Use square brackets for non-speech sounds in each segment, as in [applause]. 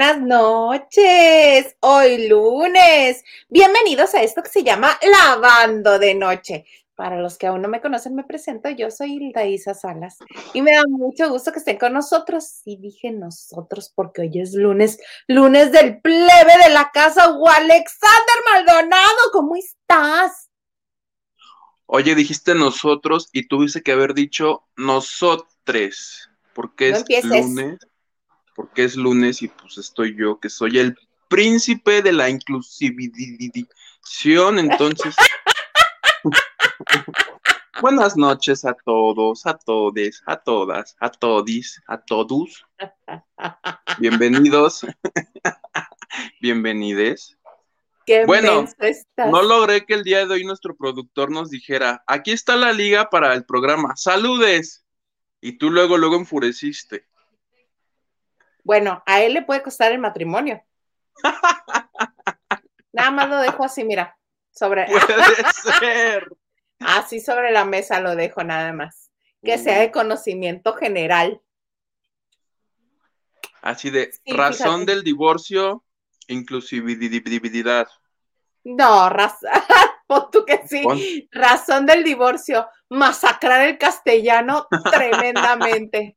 Buenas noches. Hoy lunes. Bienvenidos a esto que se llama Lavando de Noche. Para los que aún no me conocen, me presento. Yo soy Hilda Isa Salas y me da mucho gusto que estén con nosotros. Y dije nosotros porque hoy es lunes, lunes del plebe de la casa. O Alexander Maldonado, ¿cómo estás? Oye, dijiste nosotros y tuviste que haber dicho nosotres, porque es lunes porque es lunes y pues estoy yo, que soy el príncipe de la inclusivización, entonces... [laughs] Buenas noches a todos, a todes, a todas, a todis, a todos. Bienvenidos. [laughs] Bienvenides. bueno, no logré que el día de hoy nuestro productor nos dijera, aquí está la liga para el programa, saludes. Y tú luego, luego enfureciste. Bueno, a él le puede costar el matrimonio. [laughs] Nada más lo dejo así, mira, sobre. Puede [laughs] ser. Así sobre la mesa lo dejo nada más. Que sea de conocimiento general. Así de razón del divorcio, inclusividad. No, razón, [laughs] tú que sí. Razón del divorcio, masacrar el castellano tremendamente.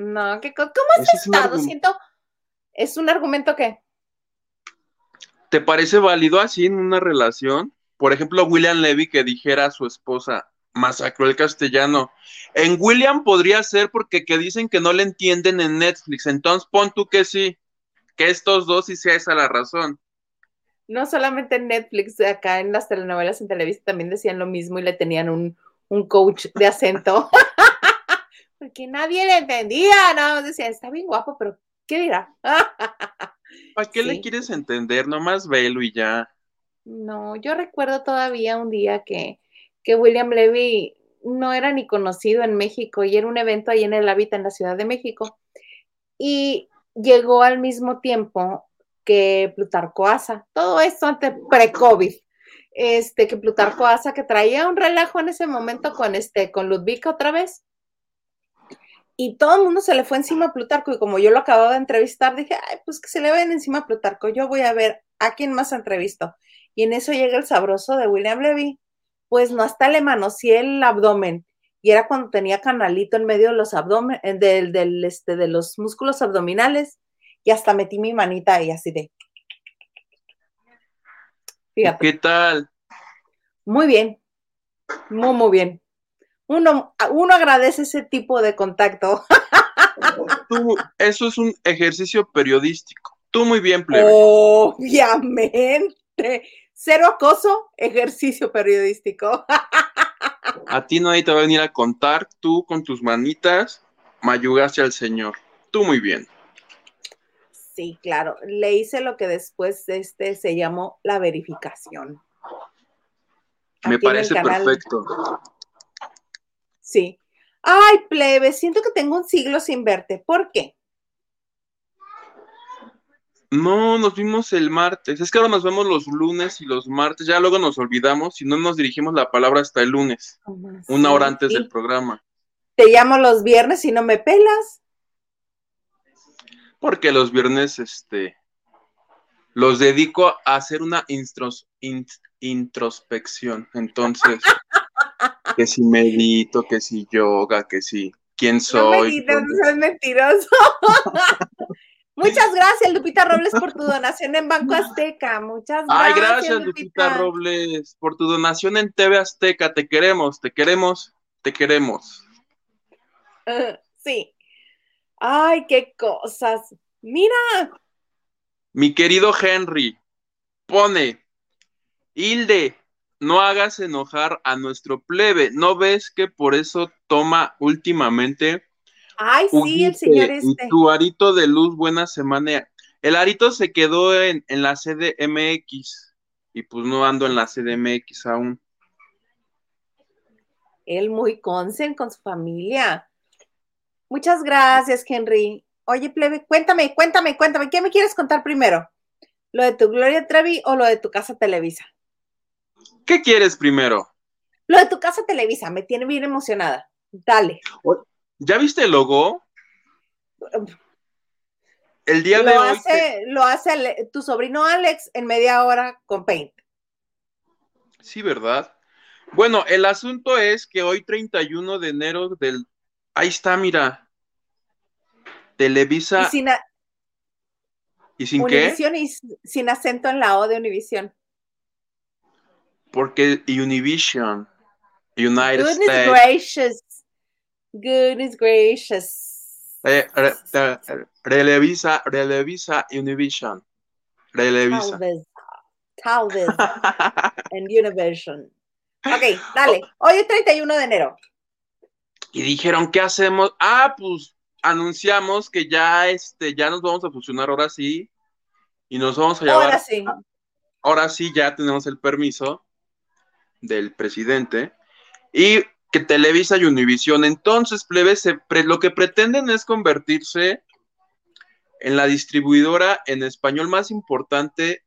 No, ¿qué, ¿cómo has estado? Siento, ¿es un argumento que? ¿Te parece válido así en una relación? Por ejemplo, William Levy que dijera a su esposa, masacró el castellano. En William podría ser porque que dicen que no le entienden en Netflix, entonces pon tú que sí, que estos dos sí sea esa la razón. No solamente en Netflix, acá en las telenovelas en Televisa también decían lo mismo y le tenían un, un coach de acento. [laughs] porque nadie le entendía, nada más decía, está bien guapo, pero ¿qué dirá? [laughs] ¿Para qué le quieres entender? Nomás velo y ya. No, yo recuerdo todavía un día que, que William Levy no era ni conocido en México y era un evento ahí en el Hábitat en la Ciudad de México. Y llegó al mismo tiempo que Plutarco Asa, todo esto antes pre-COVID, este, que Plutarco Asa, que traía un relajo en ese momento con este, con Ludwika otra vez, y todo el mundo se le fue encima a Plutarco y como yo lo acababa de entrevistar, dije, ay, pues que se le vayan encima a Plutarco, yo voy a ver a quién más entrevisto. Y en eso llega el sabroso de William Levy, pues no hasta le manoseé el abdomen y era cuando tenía canalito en medio de los abdomen, eh, del, del, este, de los músculos abdominales y hasta metí mi manita ahí así de. Fíjate. ¿Qué tal? Muy bien, muy, muy bien uno, uno agradece ese tipo de contacto. [laughs] eso es un ejercicio periodístico. Tú muy bien, plebe. Obviamente. Cero acoso, ejercicio periodístico. A ti nadie te va a venir a contar, tú con tus manitas mayugaste al Señor. Tú muy bien. Sí, claro. Le hice lo que después este se llamó la verificación. Me parece perfecto. Sí. Ay, plebe, siento que tengo un siglo sin verte. ¿Por qué? No, nos vimos el martes. Es que ahora nos vemos los lunes y los martes. Ya luego nos olvidamos y no nos dirigimos la palabra hasta el lunes, una hora antes del programa. Te llamo los viernes y no me pelas. Porque los viernes, este, los dedico a hacer una introspección. Entonces, que si medito, que si yoga, que si quién soy. No no seas mentiroso. [laughs] Muchas gracias, Lupita Robles, por tu donación en Banco Azteca. Muchas gracias. Ay, gracias, Lupita, Robles, por tu donación en TV Azteca. Te queremos, te queremos, te queremos. sí. Ay, qué cosas. Mira. Mi querido Henry, pone, Hilde, no hagas enojar a nuestro plebe. ¿No ves que por eso toma últimamente? Ay, sí, el señor este. tu arito de luz, buena semana. El arito se quedó en, en la CDMX y pues no ando en la CDMX aún. Él muy consen con su familia. Muchas gracias, Henry. Oye, plebe, cuéntame, cuéntame, cuéntame, ¿qué me quieres contar primero? ¿Lo de tu Gloria Trevi o lo de tu casa Televisa? ¿Qué quieres primero? Lo de tu casa Televisa, me tiene bien emocionada. Dale. ¿Ya viste el logo? el día lo de hoy. hace, Lo hace Ale- tu sobrino Alex en media hora con Paint. Sí, ¿verdad? Bueno, el asunto es que hoy 31 de enero del... Ahí está, mira. Televisa Y sin, a- y sin qué? Y sin acento en la O de Univisión. Porque Univision, United Goodness States, gracious. Goodness gracious. eh, re- re- Relevisa, Relevisa, Univision, Relevisa. Talvez. Talvez. [laughs] en Univision. Ok, dale. Hoy es 31 de enero. y dijeron, ¿qué hacemos? Ah, pues anunciamos que ya, este, ya nos vamos a fusionar ahora sí y nos vamos a llevar. Ahora sí. ahora sí ya tenemos el permiso del presidente y que Televisa y Univisión, entonces, plebe, se pre- lo que pretenden es convertirse en la distribuidora en español más importante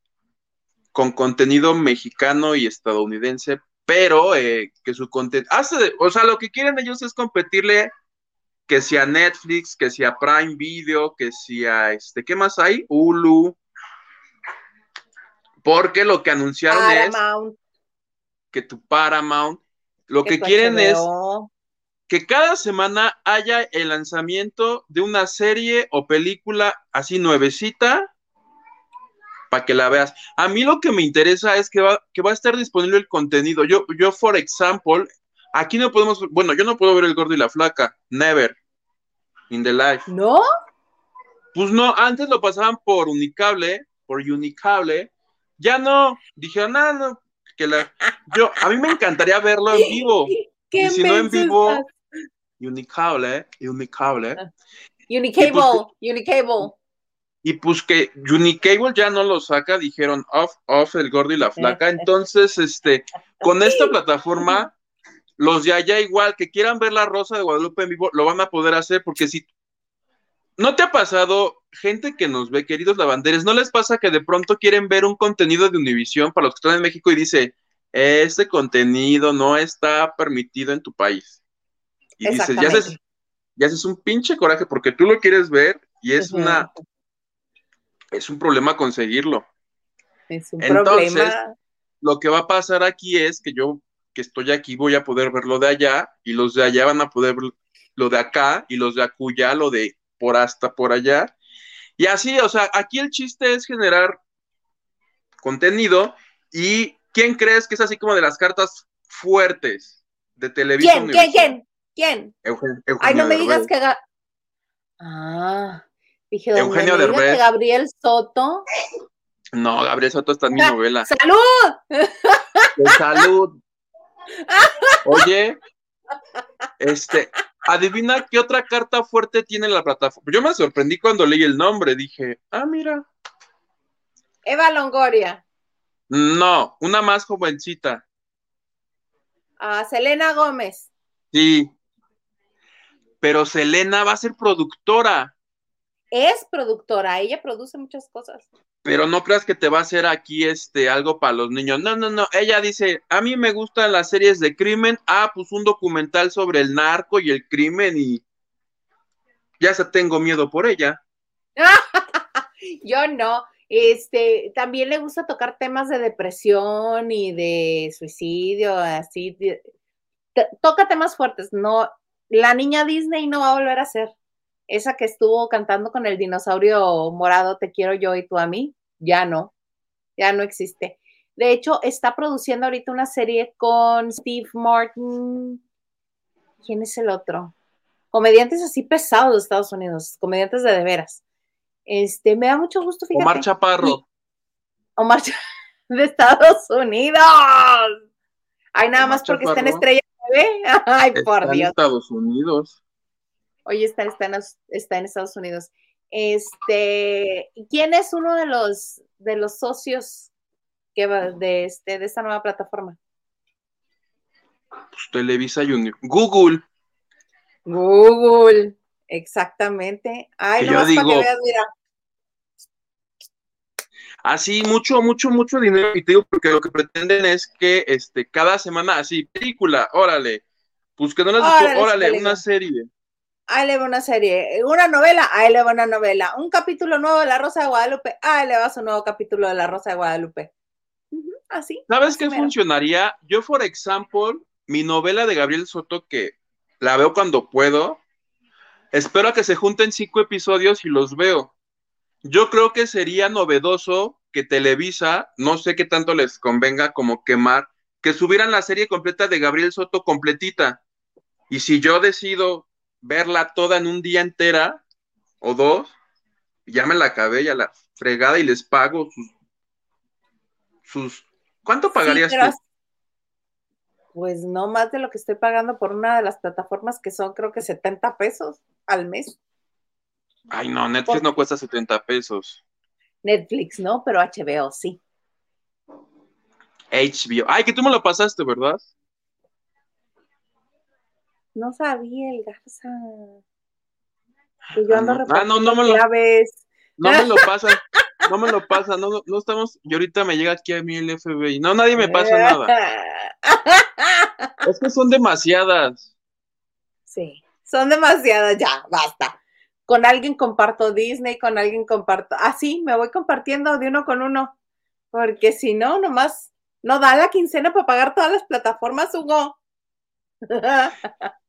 con contenido mexicano y estadounidense, pero eh, que su contenido, hace, o sea, lo que quieren ellos es competirle que sea Netflix, que sea Prime Video, que sea este, ¿qué más hay? Hulu. Porque lo que anunciaron es. Que tu Paramount, lo que quieren es que cada semana haya el lanzamiento de una serie o película así nuevecita para que la veas. A mí lo que me interesa es que va, que va a estar disponible el contenido. Yo, yo, for example, aquí no podemos, bueno, yo no puedo ver el gordo y la flaca, never, in the life. ¿No? Pues no, antes lo pasaban por Unicable, por Unicable, ya no, dijeron, ah, no, que la, yo, a mí me encantaría verlo en vivo. [laughs] ¿Qué Y si no en vivo. Unicable, Unicable. Unicable, Y pues Unicable. Y pues que Unicable ya no lo saca, dijeron off, off el gordo y la flaca. Entonces, este, con esta plataforma, los de allá igual que quieran ver la Rosa de Guadalupe en vivo, lo van a poder hacer, porque si no te ha pasado, gente que nos ve, queridos lavanderes, ¿no les pasa que de pronto quieren ver un contenido de Univisión para los que están en México y dice, este contenido no está permitido en tu país? Y dices, ya haces, Exactamente. ya haces un pinche coraje porque tú lo quieres ver y es una es un problema conseguirlo. Es un Entonces, problema. Lo que va a pasar aquí es que yo que estoy aquí voy a poder ver lo de allá y los de allá van a poder ver lo de acá y los de acuya lo de por hasta por allá. Y así, o sea, aquí el chiste es generar contenido y ¿quién crees que es así como de las cartas fuertes de televisión? ¿Quién? ¿Quién? ¿Quién? ¿Quién? Eugenio, Ay, no me digas que. Ah, dije, Eugenio me digas que Gabriel Soto. No, Gabriel Soto está en mi Ah, novela. ¡Salud! De salud. [laughs] Oye, este, adivina qué otra carta fuerte tiene la plataforma. Yo me sorprendí cuando leí el nombre, dije, ah, mira. Eva Longoria. No, una más jovencita. Ah, Selena Gómez. Sí. Pero Selena va a ser productora, Es productora, ella produce muchas cosas. Pero no creas que te va a hacer aquí este algo para los niños. No, no, no. Ella dice, a mí me gustan las series de crimen. Ah, pues un documental sobre el narco y el crimen y ya se tengo miedo por ella. [laughs] Yo no. Este, también le gusta tocar temas de depresión y de suicidio, así. toca temas fuertes. No, la niña Disney no va a volver a ser. Esa que estuvo cantando con el dinosaurio morado, te quiero yo y tú a mí, ya no. Ya no existe. De hecho, está produciendo ahorita una serie con Steve Martin. ¿Quién es el otro? Comediantes así pesados de Estados Unidos, comediantes de de veras. Este, me da mucho gusto, fíjate. Omar Chaparro. Omar Cha- [laughs] de Estados Unidos. Ay, nada Omar más porque está en Chaparro. Estrella TV. [laughs] Ay, por Está en Dios. Estados Unidos. Oye, está, está, en, está en Estados Unidos. Este, ¿quién es uno de los de los socios que va de este de esta nueva plataforma? Pues Televisa y Uni- Google. Google, exactamente. Ay, yo nomás para que digo- veas, mira. Así, mucho, mucho, mucho dinero. Y te digo, porque lo que pretenden es que este, cada semana, así, película, órale. Pues que no las Órale, órale, una serie. Ahí le va una serie, una novela, ahí le va una novela, un capítulo nuevo de La Rosa de Guadalupe, ahí le va su nuevo capítulo de La Rosa de Guadalupe. Así. ¿Sabes qué funcionaría? Yo, por ejemplo, mi novela de Gabriel Soto, que la veo cuando puedo, espero a que se junten cinco episodios y los veo. Yo creo que sería novedoso que Televisa, no sé qué tanto les convenga como quemar, que subieran la serie completa de Gabriel Soto completita. Y si yo decido verla toda en un día entera o dos, ya me la acabé, ya la fregada y les pago sus. sus ¿Cuánto pagarías tú? Pues no más de lo que estoy pagando por una de las plataformas que son creo que 70 pesos al mes. Ay, no, Netflix no cuesta 70 pesos. Netflix, ¿no? Pero HBO sí. HBO. Ay, que tú me lo pasaste, ¿verdad? No sabía el Garza. Que yo ando ah, no, no me lo, No me lo pasan, no me lo pasan, no, no estamos, y ahorita me llega aquí a mí el FBI. No, nadie me pasa nada. [laughs] es que son demasiadas. Sí, son demasiadas, ya, basta. Con alguien comparto Disney, con alguien comparto, así me voy compartiendo de uno con uno, porque si no, nomás no da la quincena para pagar todas las plataformas, Hugo. [laughs]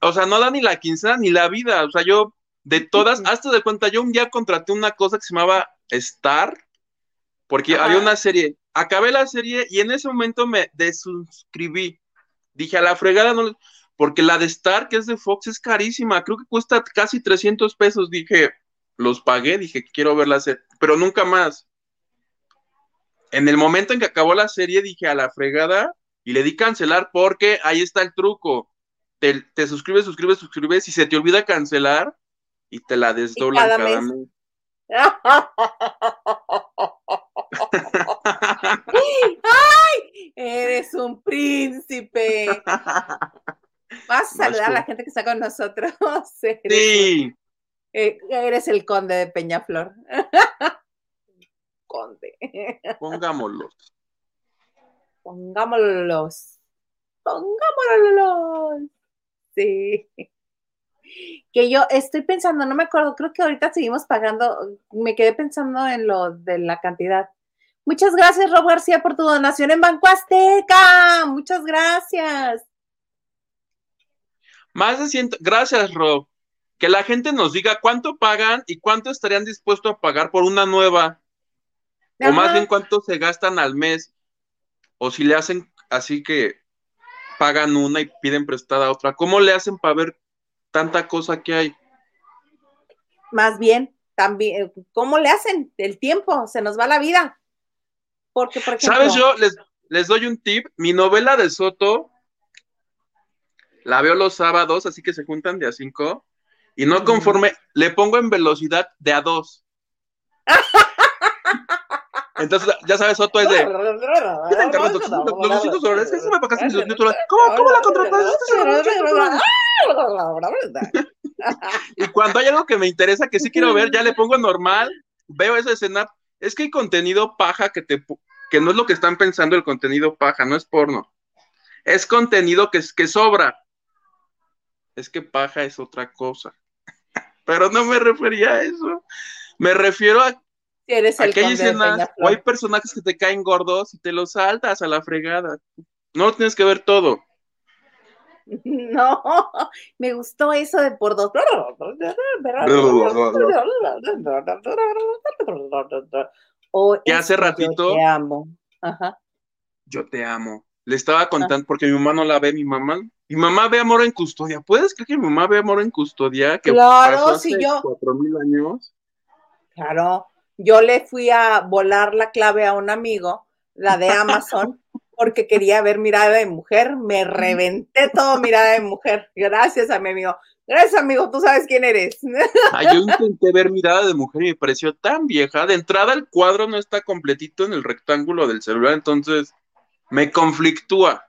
o sea, no da ni la quincena ni la vida. O sea, yo de todas, hasta de cuenta, yo un día contraté una cosa que se llamaba Star, porque había una serie. Acabé la serie y en ese momento me desuscribí. Dije, a la fregada no, porque la de Star, que es de Fox, es carísima. Creo que cuesta casi 300 pesos. Dije, los pagué, dije, quiero ver la serie, pero nunca más. En el momento en que acabó la serie, dije, a la fregada, y le di cancelar porque ahí está el truco te, suscribes, suscribes, suscribes y se te olvida cancelar y te la desdoblan cada, mes. ¡Ay! Eres un príncipe. Vas a saludar a la gente que está con nosotros. [laughs] sí. Eh, eres el conde de Peñaflor. [laughs] conde. Pongámoslos. Pongámoslos. Pongámoslos. Sí. Que yo estoy pensando, no me acuerdo, creo que ahorita seguimos pagando, me quedé pensando en lo de la cantidad. Muchas gracias, Rob García, por tu donación en Banco Azteca. Muchas gracias. Más de ciento, gracias, Rob. Que la gente nos diga cuánto pagan y cuánto estarían dispuestos a pagar por una nueva. O más bien cuánto se gastan al mes. O si le hacen así que pagan una y piden prestada otra. ¿Cómo le hacen para ver tanta cosa que hay? Más bien, también, ¿cómo le hacen? El tiempo, se nos va la vida. Porque, por ejemplo, ¿Sabes? Yo les, les doy un tip. Mi novela de Soto la veo los sábados, así que se juntan de a cinco. Y no conforme, le pongo en velocidad de a dos. [laughs] Entonces, ya sabes, Soto es de. ¿Cómo, cómo la contrataste? y cuando hay algo que me interesa, que sí quiero ver, ya le pongo normal, veo esa escena. Es que hay contenido paja que te que no es lo que están pensando el contenido paja, no es porno. Es contenido que, que sobra. Es que paja es otra cosa. [laughs] Pero no me refería a eso. Me refiero a eres el o hay personajes que te caen gordos y te los saltas a la fregada. No lo tienes que ver todo. [laughs] No, me gustó eso de por dos. que hace ratito. Yo te amo. Ajá. Yo te amo. Le estaba contando, porque mi mamá no la ve, mi mamá. Mi mamá ve amor en custodia. ¿Puedes creer que mi mamá ve amor en custodia? Que claro, pasó hace si yo. Cuatro mil años. Claro yo le fui a volar la clave a un amigo, la de Amazon, [laughs] porque quería ver mirada de mujer. Me reventé todo mirada de mujer. Gracias a mi amigo. Gracias, amigo, tú sabes quién eres. Yo intenté ver mirada de mujer y me pareció tan vieja. De entrada, el cuadro no está completito en el rectángulo del celular, entonces me conflictúa.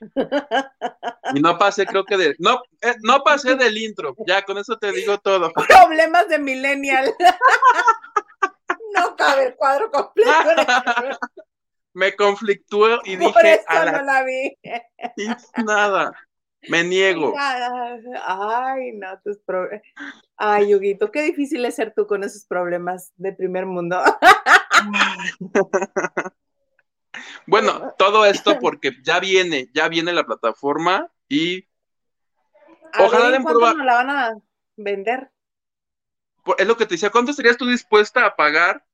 [laughs] Y no pasé, creo que de. No, eh, no pasé del intro. Ya, con eso te digo todo. Problemas de Millennial. [laughs] no cabe el cuadro completo. [laughs] Me conflictuó y dije. Por eso no la vi. Nada. Me niego. [laughs] Ay, no, tus problemas. Ay, Yuguito, qué difícil es ser tú con esos problemas de primer mundo. [laughs] bueno, todo esto porque ya viene, ya viene la plataforma y ojalá den prueba. la van a vender? Es lo que te decía, ¿cuánto estarías tú dispuesta a pagar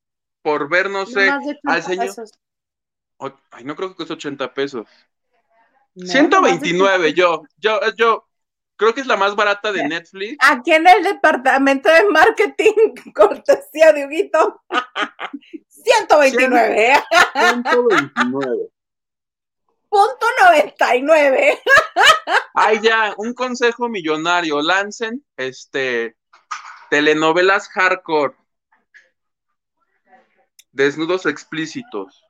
por ver, no sé, al señor? Ay, no creo que cueste 80 pesos. 129, yo, yo, yo creo que es la más barata de Netflix. Aquí en el departamento de marketing, [laughs] cortesía de Huguito. [laughs] 129. 129. [laughs] Punto 99. Ay, ya, un consejo millonario. Lancen, este, telenovelas hardcore. Desnudos explícitos.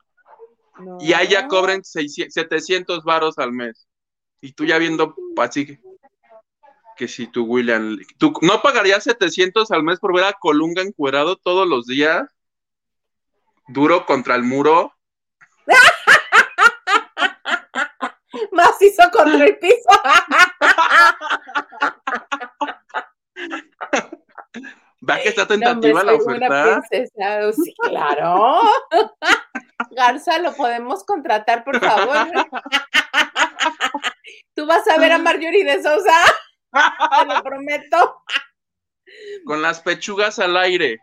Y ahí ya cobren 700 varos al mes. Y tú ya viendo así que si tú, William, ¿tú no pagarías 700 al mes por ver a Colunga encuerado todos los días? Duro contra el muro. [laughs] Macizo contra el piso. [laughs] ¿Va que está tentativa la oferta? Sí, claro. [laughs] Garza, lo podemos contratar, por favor. Tú vas a ver a Marjorie de Sousa. Te lo prometo. Con las pechugas al aire.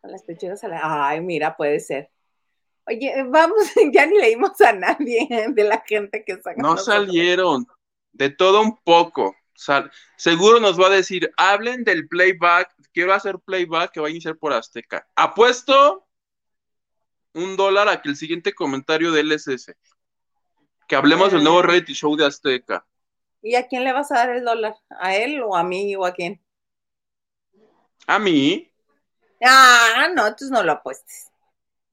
Con las pechugas al aire. Ay, mira, puede ser. Oye, vamos, [laughs] ya ni leímos a nadie de la gente que está No salieron. De todo un poco. seguro nos va a decir, hablen del playback. Quiero hacer playback que va a iniciar por Azteca. Apuesto un dólar a que el siguiente comentario de él es ese. Que hablemos del nuevo reality show de Azteca. ¿Y a quién le vas a dar el dólar? ¿A él o a mí o a quién? ¿A mí? Ah, no, entonces no lo apuestes.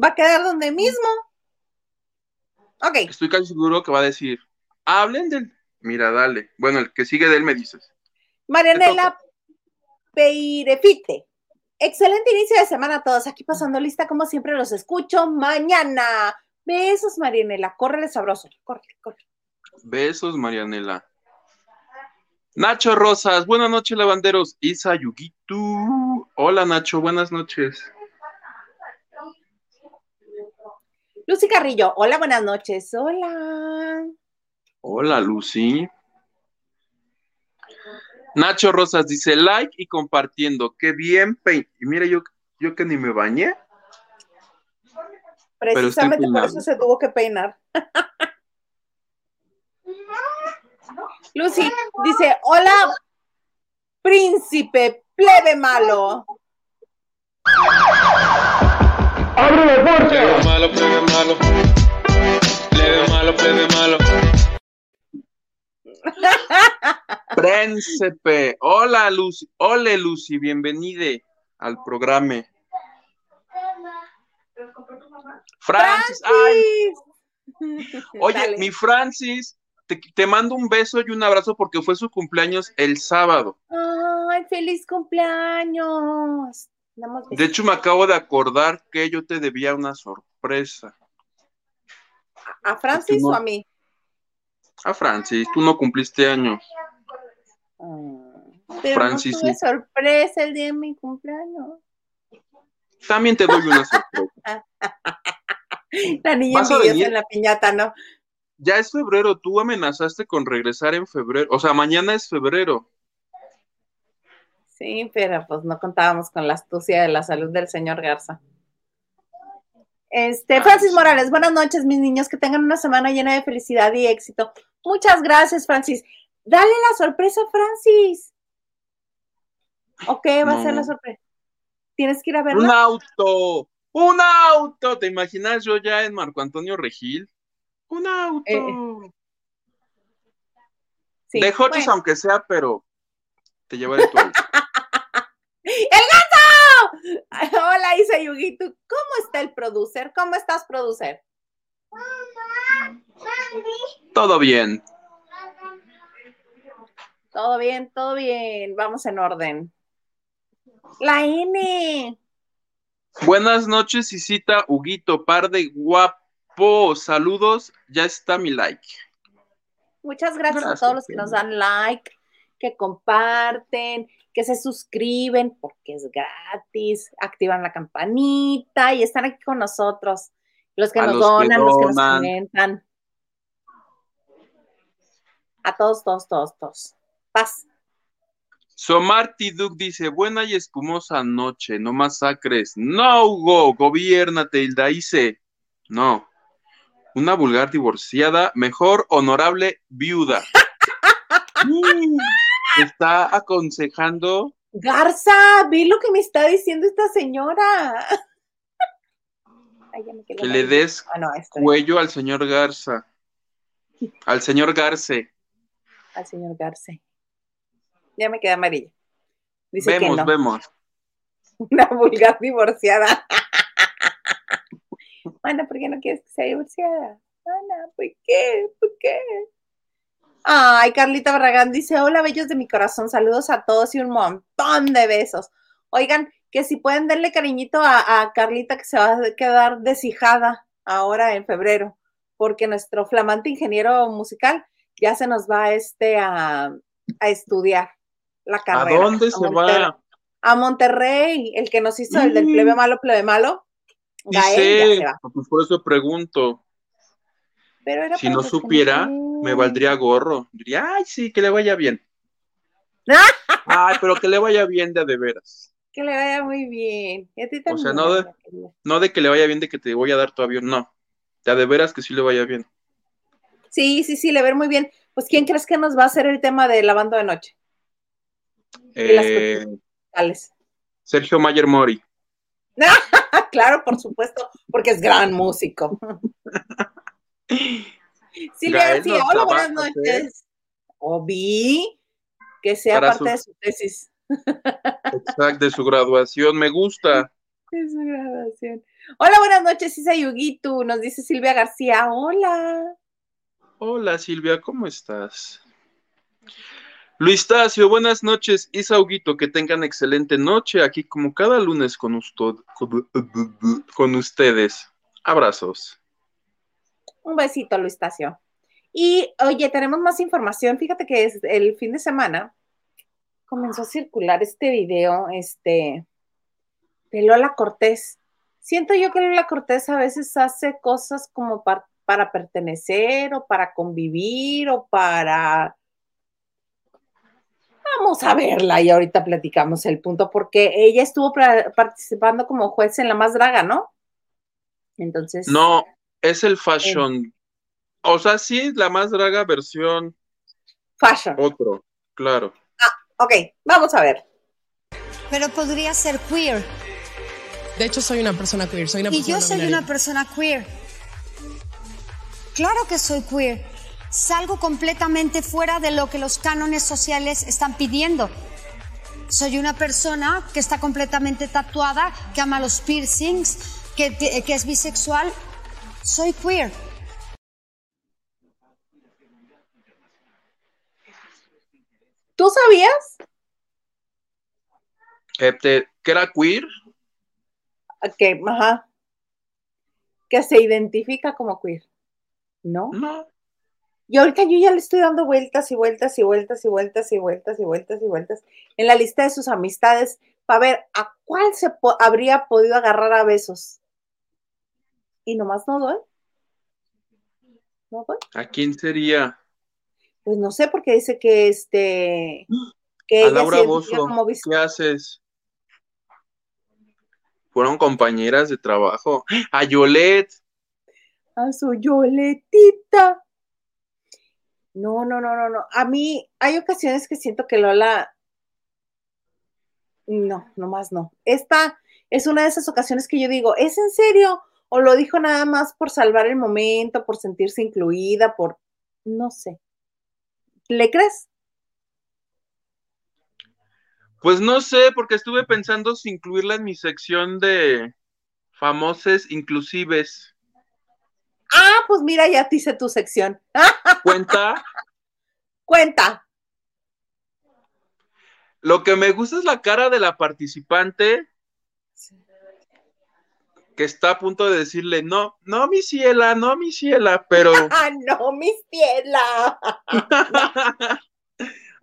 Va a quedar donde mismo. Ok. Estoy casi seguro que va a decir, hablen del... Mira, dale. Bueno, el que sigue de él me dices. Marianela Peirefite. Excelente inicio de semana a todos. Aquí pasando lista, como siempre, los escucho mañana. Besos, Marianela. Córrele sabroso. Corre, corre. Besos, Marianela. Nacho Rosas, buenas noches, lavanderos. Isa Yugitu. Hola, Nacho, buenas noches. Lucy Carrillo, hola, buenas noches. Hola. Hola, Lucy. Nacho Rosas dice like y compartiendo. Qué bien, pein. Y mire, yo, yo que ni me bañé. Precisamente por eso se tuvo que peinar. Lucy dice, hola, príncipe, plebe malo. ¡Abre la puerta! Plebe malo, plebe malo. Plebe malo, plebe malo. [laughs] Príncipe. Hola, Lucy. Hola, Lucy. Bienvenida al programa. Francis. Ay. Oye, mi Francis, te, mando un beso y un abrazo porque fue su cumpleaños el sábado. ¡Ay, feliz cumpleaños! De hecho, me acabo de acordar que yo te debía una sorpresa. ¿A Francis o a mí? A Francis, tú no cumpliste años. Ah, pero Francis, no tuve sorpresa el día de mi cumpleaños. También te doy una sorpresa. [laughs] la niña envidiosa en la piñata, ¿no? ya es febrero, tú amenazaste con regresar en febrero, o sea, mañana es febrero. Sí, pero pues no contábamos con la astucia de la salud del señor Garza. Este, Francis Morales, buenas noches, mis niños, que tengan una semana llena de felicidad y éxito. Muchas gracias, Francis. Dale la sorpresa, Francis. Ok, va a ser la sorpresa. Tienes que ir a verla. Un auto, un auto. ¿Te imaginas yo ya en Marco Antonio Regil? Un auto. Eh, de Hotchis, aunque sea, pero te llevaré tu auto. [laughs] ¡El gato! [laughs] Hola, Isa Yuguito. ¿Cómo está el producer? ¿Cómo estás, producer? Todo bien. Todo bien, todo bien. Vamos en orden. La N. Buenas noches, Isita Huguito, par de guap saludos, ya está mi like. Muchas gracias, a todos los que nos dan like, que comparten, que se suscriben porque es gratis, activan la campanita y están aquí con nosotros. Los que nos donan, los que nos comentan. A todos, todos, todos, todos. Paz. Somarty Duke dice, buena y espumosa noche, no masacres. No, Hugo, gobiernate, Hilda dice, no. Una vulgar divorciada, mejor honorable viuda. Mm, [laughs] está aconsejando. Garza, vi lo que me está diciendo esta señora. [laughs] que le des ah, cuello al señor Garza. [laughs] Al señor Garce. Al señor Garce. Ya me quedé amarilla. Dice vemos, que no. vemos. [laughs] Una vulgar divorciada. [laughs] Ana, ¿por qué no quieres que sea divorciada? Ana, ¿por qué? ¿Por qué? Ay, Carlita Barragán dice, hola, bellos de mi corazón, saludos a todos y un montón de besos. Oigan, que si pueden darle cariñito a, Carlita que se va a quedar deshijada ahora en febrero, porque nuestro flamante ingeniero musical ya se nos va este a, a estudiar la carrera. ¿A dónde se va? A Monterrey, el que nos hizo el del plebe mm. malo, plebe malo. Dice, pues por eso pregunto. Pero si no supiera, me valdría gorro. Diría, ay, sí, que le vaya bien. [laughs] ay, pero que le vaya bien de de veras. Que le vaya muy bien. o sea, no de, no de que le vaya bien de que te voy a dar tu avión, no. De de veras que sí le vaya bien. Sí, sí, sí, le ver muy bien. Pues, ¿quién crees que nos va a hacer el tema de lavando de noche? Eh, Sergio Mayer Mori. [laughs] claro, por supuesto, porque es gran músico. [laughs] Silvia García, hola, buenas noches. vi que sea parte de su tesis. Exacto, de su graduación, me gusta. [laughs] De su graduación. Hola, buenas noches, Isa Yugitu, nos dice Silvia García, hola. Hola Silvia, ¿cómo estás? Luis Tacio, buenas noches. Isauguito, que tengan excelente noche aquí como cada lunes con ustedes. Abrazos. Un besito, Luis Tacio. Y oye, tenemos más información. Fíjate que es el fin de semana comenzó a circular este video, este, de Lola Cortés. Siento yo que Lola Cortés a veces hace cosas como para pertenecer o para convivir o para Vamos a verla y ahorita platicamos el punto, porque ella estuvo participando como juez en La Más Draga, ¿no? Entonces. No, es el fashion. o sea, sí, La Más Draga versión. Fashion. Otro, claro. Ah, ok, vamos a ver. Pero podría ser queer. De hecho, soy una persona queer. Soy una y yo soy una persona queer. Claro que soy queer salgo completamente fuera de lo que los cánones sociales están pidiendo. Soy una persona que está completamente tatuada, que ama los piercings, que, que es bisexual. Soy queer. ¿Tú sabías? ¿Que era queer? Que, ajá. Que se identifica como queer. ¿No? No. Y ahorita yo ya le estoy dando vueltas y vueltas y vueltas y vueltas y vueltas y vueltas y vueltas en la lista de sus amistades para ver a cuál se habría podido agarrar a besos. Y nomás no doy. ¿No doy? ¿A quién sería? Pues no sé, porque dice que este. Que a Laura Bozo, ¿qué haces? Fueron compañeras de trabajo. A Yolet. A su Yoletita. No, no, no, no, no. A mí hay ocasiones que siento que Lola, no, nomás no. Esta es una de esas ocasiones que yo digo, ¿es en serio? ¿O lo dijo nada más por salvar el momento, por sentirse incluida, por, no sé. ¿Le crees? Pues no sé, porque estuve pensando si incluirla en mi sección de famoses inclusives. Ah, pues mira, ya te hice tu sección. [laughs] ¿Cuenta? Cuenta. Lo que me gusta es la cara de la participante. que está a punto de decirle, no, no, mi ciela, no, mi ciela, pero... [laughs] ¡Ah, no, mi ciela! [laughs]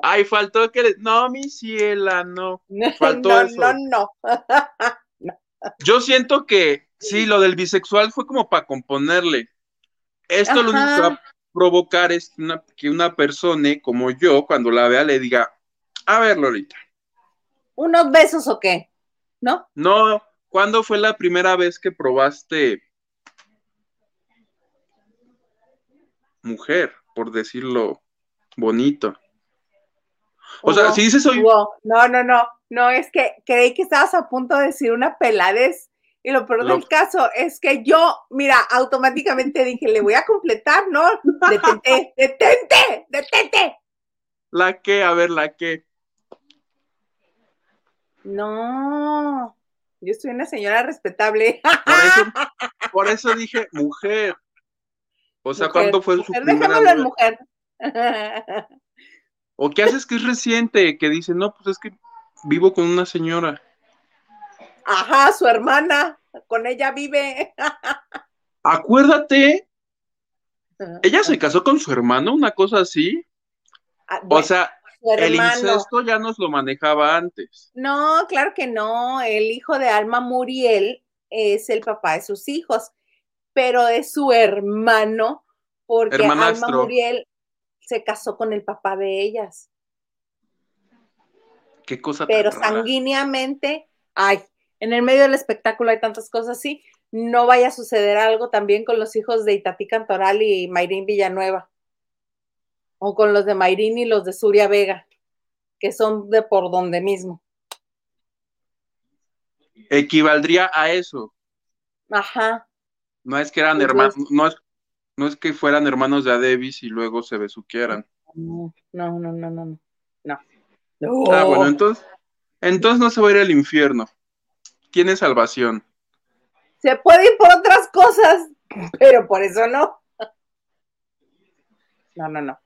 Ay, faltó que... le- No, mi ciela, no. No, Faltó no, eso. no, no. Yo siento que sí, lo del bisexual fue como para componerle. Esto lo único que va a provocar es una- que una persona como yo, cuando la vea, le diga, a ver, Lolita, ¿Unos besos o qué? ¿No? no, ¿cuándo fue la primera vez que probaste mujer, por decirlo bonito? O sea, si dices soy, Hugo, No, no, no. No, es que creí que estabas a punto de decir una peladez. Y lo peor del caso es que yo, mira, automáticamente dije, le voy a completar, ¿no? Detente, [laughs] detente, detente. la que, a ver, la que, No, yo soy una señora respetable. [laughs] por eso, por eso dije mujer. O sea, Mujer, ¿cuándo fue su mujer, primera dejémoslo en mujer. ¿O qué haces que es reciente? Que dice, no, pues es que vivo con una señora. Ajá, su hermana, con ella vive. [laughs] Acuérdate, ella se casó con su hermano, una cosa así. Ah, O sea, el incesto ya nos lo manejaba antes. No, claro que no. El hijo de Alma Muriel es el papá de sus hijos, pero es su hermano, porque Alma. Muriel se casó con el papá de ellas, Qué cosa pero tan rara. sanguíneamente, ay, en el medio del espectáculo hay tantas cosas así. No vaya a suceder algo también con los hijos de Itatí Cantoral y Mayrín Villanueva, o con los de Mayrín y los de Suria Vega, que son de por donde mismo. Equivaldría a eso. Ajá. No es que eran Pues hermanos, no es, no es que fueran hermanos de Adebis y luego se besuquieran. No, no, no, no, no, no. Ah, bueno, entonces, entonces no se va a ir al infierno. Tiene salvación. Se puede ir por otras cosas, pero por eso no. No, no, no.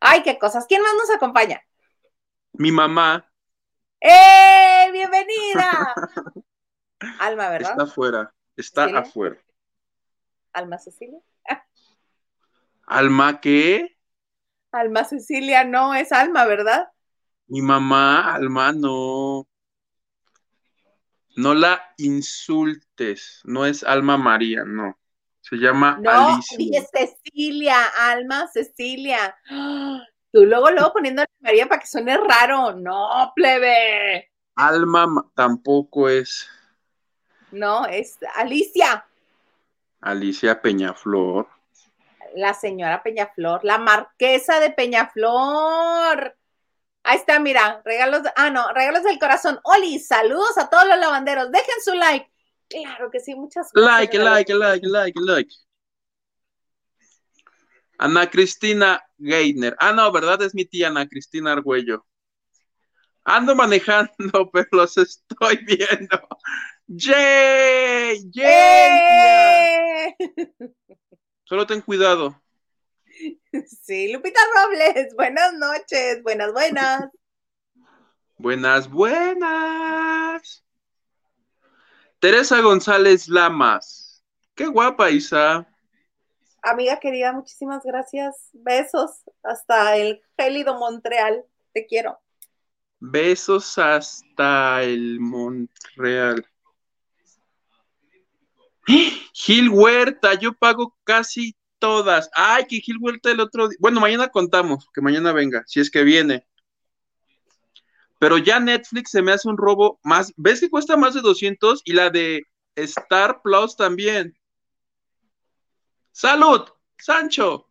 Ay, qué cosas. ¿Quién más nos acompaña? Mi mamá ¡Eh! ¡Bienvenida! [laughs] Alma, ¿verdad? está afuera, está afuera. Alma Cecilia. [laughs] Alma, ¿qué? Alma Cecilia no es Alma, ¿verdad? Mi mamá, Alma, no. No la insultes. No es Alma María, no. Se llama No, Alicia. dije Cecilia, Alma Cecilia. Tú luego, luego poniendo María para que suene raro. No, plebe. Alma ma- tampoco es No, es Alicia. Alicia Peñaflor. la señora Peñaflor, la marquesa de Peñaflor. Ahí está, mira, regalos, ah, no, regalos del corazón. Oli, saludos a todos los lavanderos. Dejen su like. Claro que sí, muchas gracias. Like, like, like, like, like. Ana Cristina Geithner. Ah, no, ¿verdad? Es mi tía Ana Cristina Argüello. Ando manejando, [laughs] pero los estoy viendo. ¡Yay! ¡Yay! ¡Eh! Solo ten cuidado. Sí, Lupita Robles, [laughs] buenas noches, buenas, buenas. Buenas, buenas. Teresa González Lamas. Qué guapa, Isa. Amiga querida, muchísimas gracias. Besos hasta el gélido Montreal. Te quiero. Besos hasta el Montreal. Gil Huerta, yo pago casi todas. Ay, que Gil Huerta el otro día. Bueno, mañana contamos, que mañana venga, si es que viene. Pero ya Netflix se me hace un robo más. ¿Ves que cuesta más de 200? Y la de Star Plus también. ¡Salud! ¡Sancho!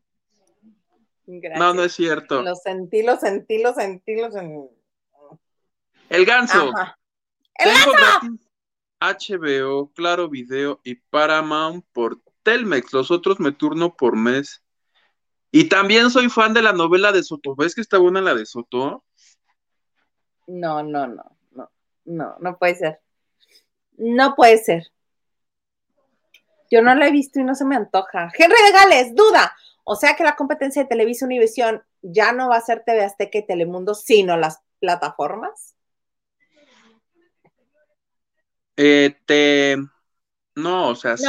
Gracias. No, no es cierto. Lo sentí, lo sentí, lo sentí, lo sentí. El ganso. Ajá. ¡El ganso! HBO, Claro Video y Paramount por Telmex. Los otros me turno por mes. Y también soy fan de la novela de Soto. ¿Ves que está buena la de Soto? No, no, no, no, no, no puede ser. No puede ser. Yo no la he visto y no se me antoja. Henry de Gales, duda. O sea que la competencia de Televisa Univisión ya no va a ser TV Azteca y Telemundo, sino las plataformas. Eh, te, No, o sea, sí.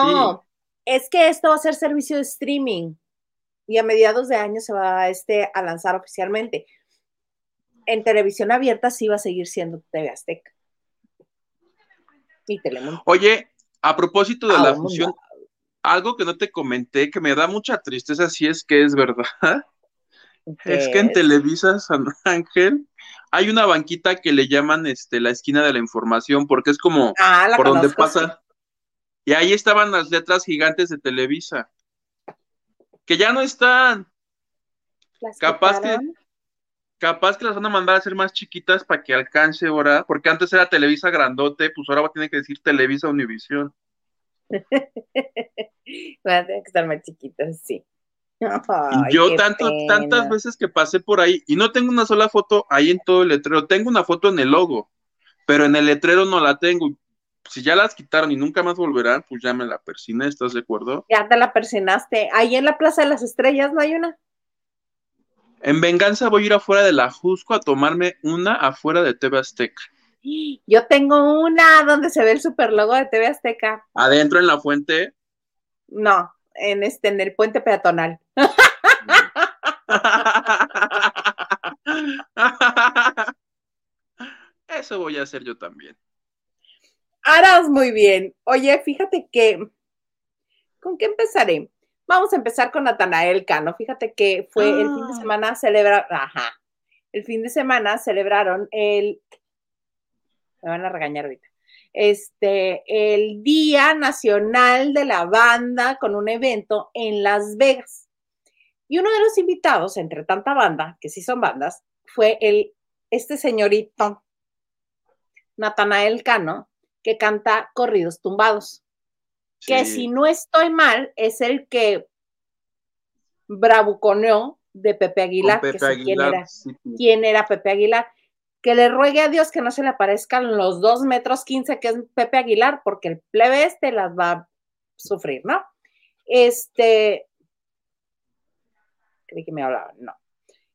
Es que esto va a ser servicio de streaming y a mediados de año se va este, a lanzar oficialmente. En televisión abierta sí va a seguir siendo TV Azteca. Y Telemundo. Oye, a propósito de Ah, la mundo. fusión, algo que no te comenté que me da mucha tristeza, si es que es verdad, [laughs] es que en. Televisa San Ángel hay una banquita que le llaman este, la esquina de la información, porque es como Ah, por donde conozco, pasa. Y ahí estaban las letras gigantes de Televisa, que ya no están. Las Capaz que-. Capaz que las van a mandar a hacer más chiquitas para que alcance ahora, porque antes era Televisa grandote, pues ahora va a tener que decir Televisa Univisión. [laughs] Van a tener que estar más chiquitos, sí. [laughs] Yo tanto, pena. tantas veces que pasé por ahí, y no tengo una sola foto ahí en todo el letrero, tengo una foto en el logo, pero en el letrero no la tengo. Si ya las quitaron y nunca más volverán, pues ya me la persiné, ¿estás de acuerdo? Ya te la persinaste. Ahí en la Plaza de las Estrellas no hay una. En venganza voy a ir afuera de la Jusco a tomarme una afuera de TV Azteca. Yo tengo una donde se ve el super logo de TV Azteca. Adentro en la fuente. No, en este, en el puente peatonal. [laughs] Eso voy a hacer yo también. Harás muy bien. Oye, fíjate que. ¿Con qué empezaré? Vamos a empezar con Natanael Cano. Fíjate que fue el fin de Ah. semana celebrar. Ajá. El fin de semana celebraron el. Me van a regañar ahorita. Este, el Día Nacional de la Banda con un evento en Las Vegas. Y uno de los invitados, entre tanta banda, que sí son bandas, fue el, este señorito, Natanael Cano, que canta corridos tumbados. Que si no estoy mal, es el que bravuconeó de Pepe Aguilar, Pepe que sé quién era sí. quién era Pepe Aguilar. Que le ruegue a Dios que no se le aparezcan los dos metros quince que es Pepe Aguilar, porque el plebe este las va a sufrir, ¿no? Este. Creí que me hablaban, no.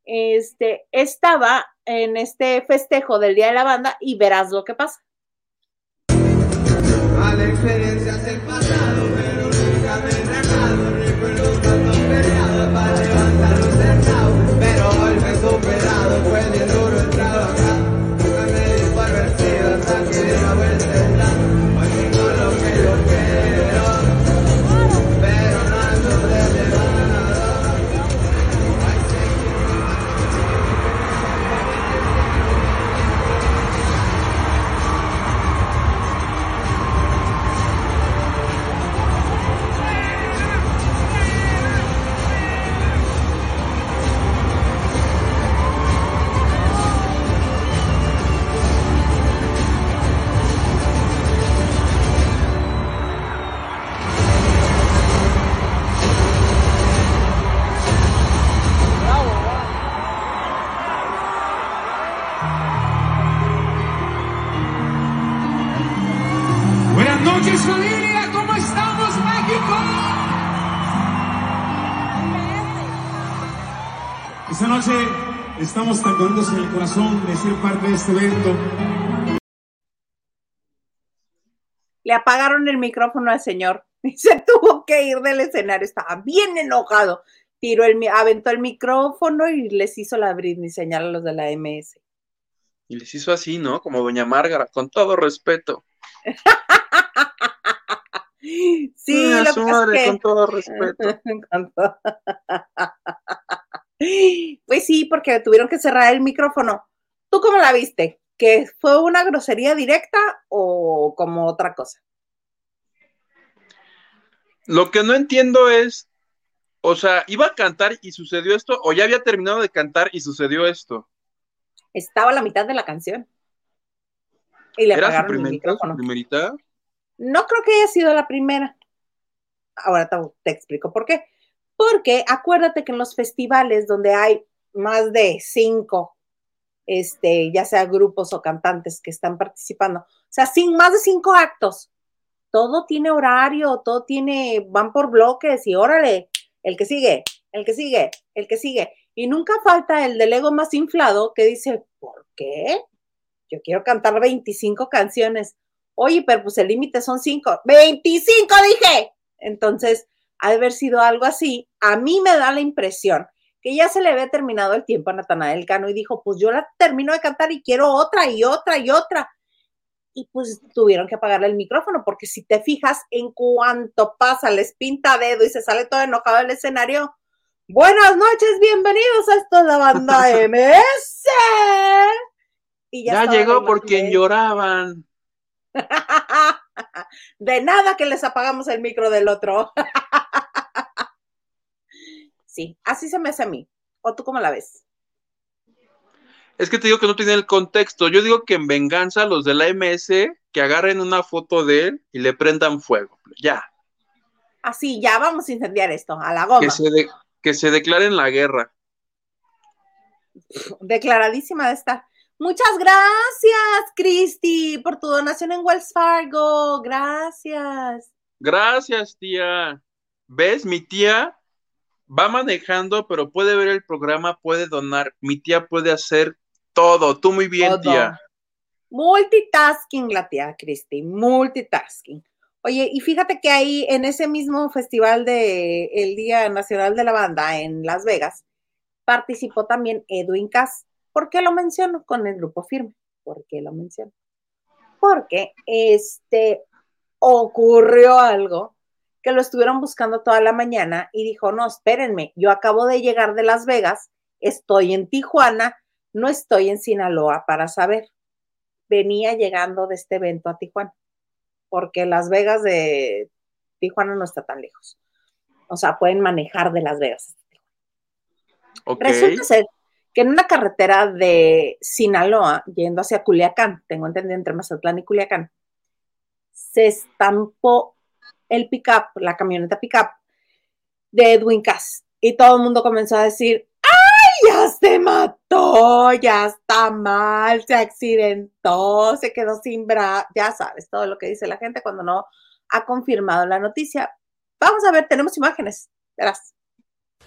Este, estaba en este festejo del Día de la Banda y verás lo que pasa. A la experiencia del pasado, Esta noche estamos tan contentos en el corazón de ser parte de este evento. Le apagaron el micrófono al señor y se tuvo que ir del escenario. Estaba bien enojado. Tiró el, aventó el micrófono y les hizo la Britney señal a los de la MS. Y les hizo así, ¿no? Como Doña Márgara, con todo respeto. [laughs] Sí, lo su que madre, es que- con todo respeto. [laughs] Con todo. [gasps] Pues sí, porque tuvieron que cerrar el micrófono. ¿Tú cómo la viste? ¿Que fue una grosería directa o como otra cosa? Lo que no entiendo es, o sea, ¿iba a cantar y sucedió esto? ¿O ya había terminado de cantar y sucedió esto? Estaba a la mitad de la canción. Y le ¿Era su apagaron el primerita? micrófono. ¿Su primerita? No creo que haya sido la primera. Ahora te, te explico por qué. Porque acuérdate que en los festivales donde hay más de cinco, este, ya sea grupos o cantantes que están participando, o sea, sin más de cinco actos, todo tiene horario, todo tiene, van por bloques y órale, el que sigue, el que sigue, el que sigue. Y nunca falta el del ego más inflado que dice, ¿por qué? Yo quiero cantar 25 canciones. Oye, pero pues el límite son cinco. ¡25 dije! Entonces, ha de haber sido algo así. A mí me da la impresión que ya se le había terminado el tiempo a Natanael Cano y dijo, pues yo la termino de cantar y quiero otra y otra y otra. Y pues tuvieron que apagarle el micrófono, porque si te fijas, en cuanto pasa, les pinta dedo y se sale todo enojado del escenario. Buenas noches, bienvenidos a esto de la banda MS. Y Ya, estaba llegó por quien lloraban. [laughs] De nada que les apagamos el micro del otro. [laughs] Sí, así se me hace a mí. ¿O tú cómo la ves? Es que te digo que no tiene el contexto. Yo digo que en venganza los de la MS que agarren una foto de él y le prendan fuego. Ya, Así, ya vamos a incendiar esto, a la goma. que se, de- que se declaren la guerra. [laughs] Declaradísima de estar. Muchas gracias, Cristi, por tu donación en Wells Fargo. Gracias. Gracias, tía. ¿Ves? Mi tía va manejando, pero puede ver el programa, puede donar. Mi tía puede hacer todo. Tú muy bien, Todo. tía. Multitasking, la tía Cristi, multitasking. Oye, y fíjate que ahí en ese mismo festival de el Día Nacional de la Banda en Las Vegas, participó también Edwin Cass. ¿Por qué lo menciono con el grupo firme? ¿Por qué lo menciono? Porque este ocurrió algo que lo estuvieron buscando toda la mañana y dijo, no, espérenme, yo acabo de llegar de Las Vegas, estoy en Tijuana, no estoy en Sinaloa para saber. Venía llegando de este evento a Tijuana, porque Las Vegas de Tijuana no está tan lejos. O sea, pueden manejar de Las Vegas. Ok. Resulta ser que en una carretera de Sinaloa, yendo hacia Culiacán, tengo entendido entre Mazatlán y Culiacán, se estampó el pickup, la camioneta pickup de Edwin Cass. Y todo el mundo comenzó a decir, ¡ay, ya se mató! Ya está mal, se accidentó, se quedó sin bra... Ya sabes, todo lo que dice la gente cuando no ha confirmado la noticia. Vamos a ver, tenemos imágenes. Verás.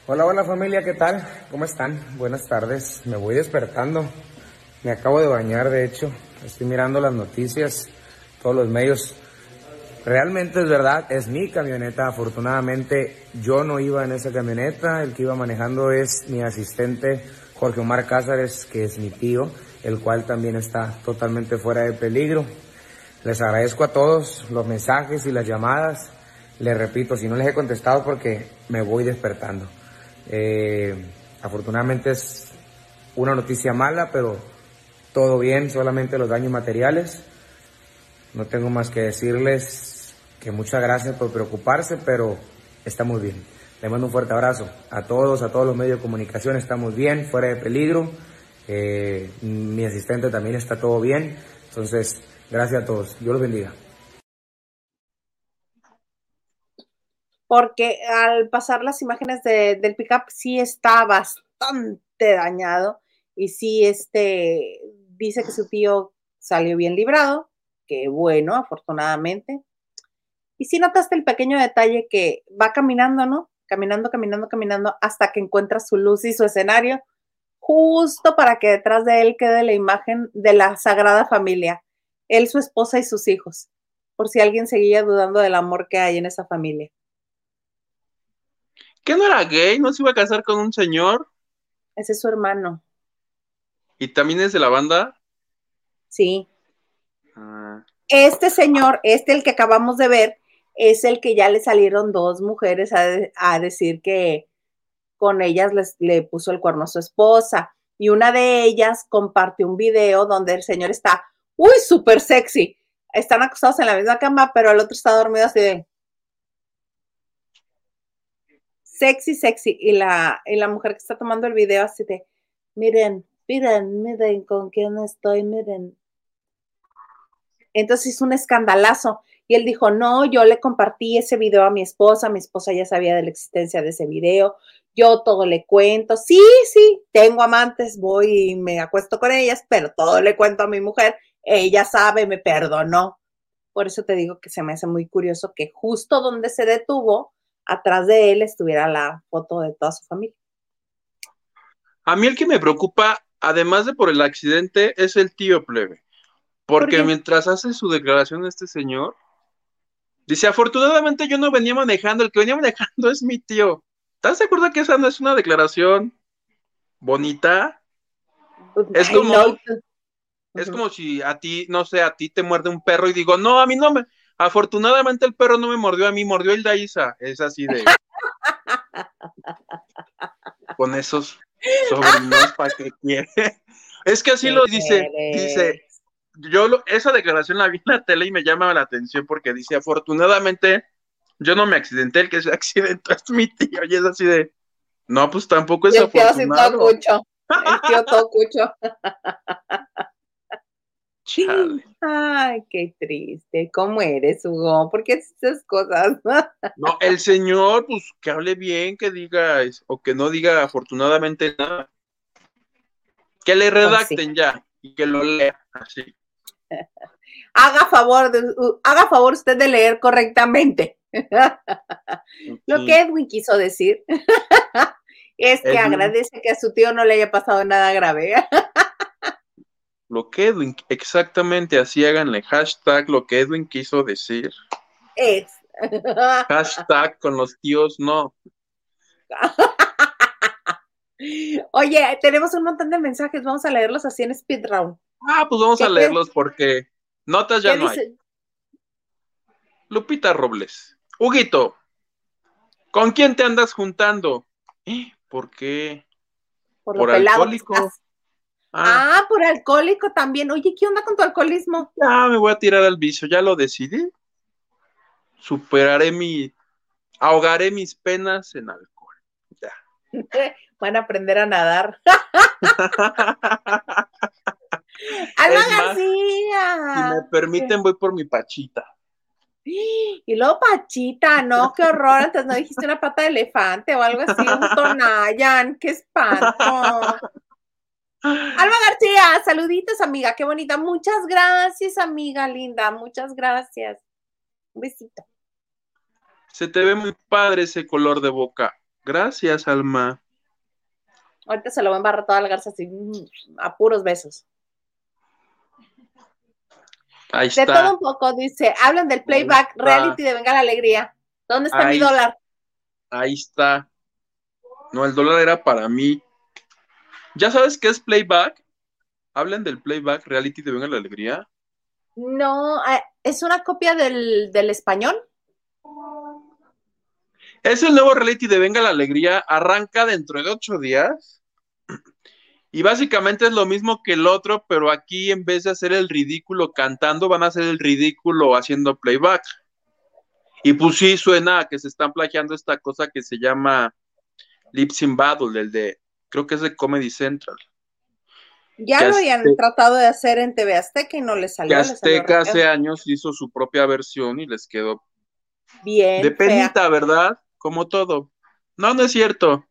Hola, hola familia, ¿qué tal? ¿Cómo están? Buenas tardes. Me voy despertando. Me acabo de bañar, de hecho. Estoy mirando las noticias, todos los medios. Realmente es verdad, es mi camioneta. Afortunadamente yo no iba en esa camioneta. El que iba manejando es mi asistente Jorge Omar Cázares, que es mi tío, el cual también está totalmente fuera de peligro. Les agradezco a todos los mensajes y las llamadas. Les repito, si no les he contestado porque me voy despertando. Eh, afortunadamente es una noticia mala, pero todo bien, solamente los daños materiales. No tengo más que decirles que muchas gracias por preocuparse, pero estamos bien. Les mando un fuerte abrazo a todos, a todos los medios de comunicación, estamos bien, fuera de peligro. Eh, mi asistente también está todo bien. Entonces, gracias a todos. Dios los bendiga. porque al pasar las imágenes de- del pickup sí está bastante dañado y sí este dice que su tío salió bien librado, que bueno, afortunadamente. Y sí notaste el pequeño detalle que va caminando, ¿no? Caminando, caminando, caminando hasta que encuentra su luz y su escenario, justo para que detrás de él quede la imagen de la Sagrada Familia, él, su esposa y sus hijos, por si alguien seguía dudando del amor que hay en esa familia. ¿Qué no era gay? ¿No se iba a casar con un señor? Ese es su hermano. ¿Y también es de la banda? Sí. Ah, Este señor, este el que acabamos de ver, es el que ya le salieron dos mujeres a, a decir que con ellas les, le puso el cuerno a su esposa. Y una de ellas compartió un video donde el señor está, uy, súper sexy. Están acostados en la misma cama, pero el otro está dormido así de sexy, sexy. Y la, y la mujer que está tomando el video así de, miren, miren, miren con quién estoy, miren. Entonces hizo un escandalazo. Y él dijo, no, yo le compartí ese video a mi esposa, mi esposa ya sabía de la existencia de ese video, yo todo le cuento, sí, sí, tengo amantes, voy y me acuesto con ellas, pero todo le cuento a mi mujer, ella sabe, me perdonó. Por eso te digo que se me hace muy curioso que justo donde se detuvo, atrás de él estuviera la foto de toda su familia. A mí el que me preocupa, además de por el accidente, es el tío plebe. Porque mientras hace su declaración este señor, dice, afortunadamente yo no venía manejando, el que venía manejando [laughs] es mi tío. ¿Estás de acuerdo que esa no es una declaración bonita? Es como- no. Es como si a ti, no sé, a ti te muerde un perro y digo, no, a mí no me, afortunadamente el perro no me mordió a mí, mordió el Daisa. Es así de... [laughs] Con esos sobrinos, ¿para qué quiere? [laughs] Es que así ¿Qué lo dice, dice, yo lo- esa declaración la vi en la tele y me llama la atención porque dice, afortunadamente, yo no me accidenté, el que se [laughs] accidentó es mi tío, y es así de, no, pues tampoco es Y el tío así todo afortunado. cucho. El tío [laughs] todo cucho. Chale. Ay, qué triste. ¿Cómo eres, Hugo? ¿Por qué haces esas cosas? No, el señor, pues que hable bien, que diga, o que no diga afortunadamente nada. Que le redacten ya y que lo lea así. Haga favor, de, haga favor usted de leer correctamente. [laughs] Lo que Edwin quiso decir [laughs] es que Edwin. agradece que a su tío no le haya pasado nada grave. [laughs] Lo que Edwin, exactamente así háganle hashtag lo que Edwin quiso decir. Es. Hashtag con los tíos no. Oye, tenemos un montón de mensajes, vamos a leerlos así en speed round. Ah, pues vamos ¿Qué a leerlos porque notas ya ¿Qué no hay. Lupita Robles. Huguito, ¿con quién te andas juntando? ¿Eh? ¿Por qué? Por, por alcohólico. Ah, Ah, por alcohólico también. Oye, ¿qué onda con tu alcoholismo? ya me voy a tirar al vicio, ya lo decidí. Superaré mi, ahogaré mis penas en alcohol. Ya. [laughs] Van a aprender a nadar. [laughs] Alma más, Si García. me permiten, voy por mi pachita. Y luego Pachita, no, qué horror. Antes no dijiste una pata de elefante o algo así, un Tonayan, qué espanto. Alma García, saluditos, amiga, qué bonita. Muchas gracias, amiga linda, muchas gracias. Un besito. Se te ve muy padre ese color de boca. Gracias, Alma. Ahorita se lo va a embarrar toda la garza así, mm, a puros besos. Ahí De todo un poco, dice, hablan del playback reality de Venga la Alegría. ¿Dónde está mi dólar? Ahí está. No, el dólar era para mí. ¿Ya sabes qué es playback? Hablan del playback reality de Venga la Alegría. No, eh, es una copia del, del español. Es el nuevo reality de Venga la Alegría. Arranca dentro de ocho días. Y básicamente es lo mismo que el otro, pero aquí en vez de hacer el ridículo cantando, van a hacer el ridículo haciendo playback. Y pues sí suena a que se están plagiando esta cosa que se llama Lip Sync Battle, el de, creo que es de Comedy Central. Ya Que lo habían tratado de hacer en TV Azteca y no les salió. Que salió Azteca hace años hizo su propia versión y les quedó bien. de fea. penita, ¿verdad? Como todo. No, no es cierto.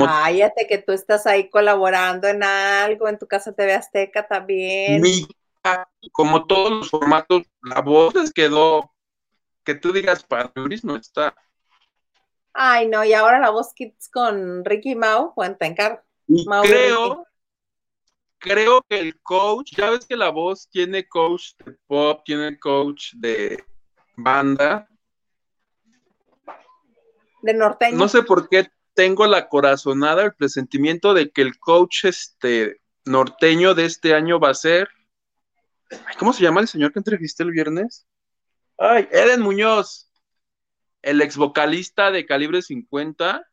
Cállate que tú estás ahí colaborando en algo, en tu casa TV Azteca también. mi- como todos los formatos, la voz les quedó que tú digas para Luis no está. Ay, no, y ahora la voz Kids con Ricky Mau, Mau y creo, creo que el coach, ya ves que la voz tiene coach de pop, tiene coach de banda. De norteño. No sé por qué tengo la corazonada, el presentimiento de que el coach este norteño de este año va a ser. ¿Cómo se llama el señor que entrevisté el viernes? Ay, Eden Muñoz, el ex vocalista de Calibre 50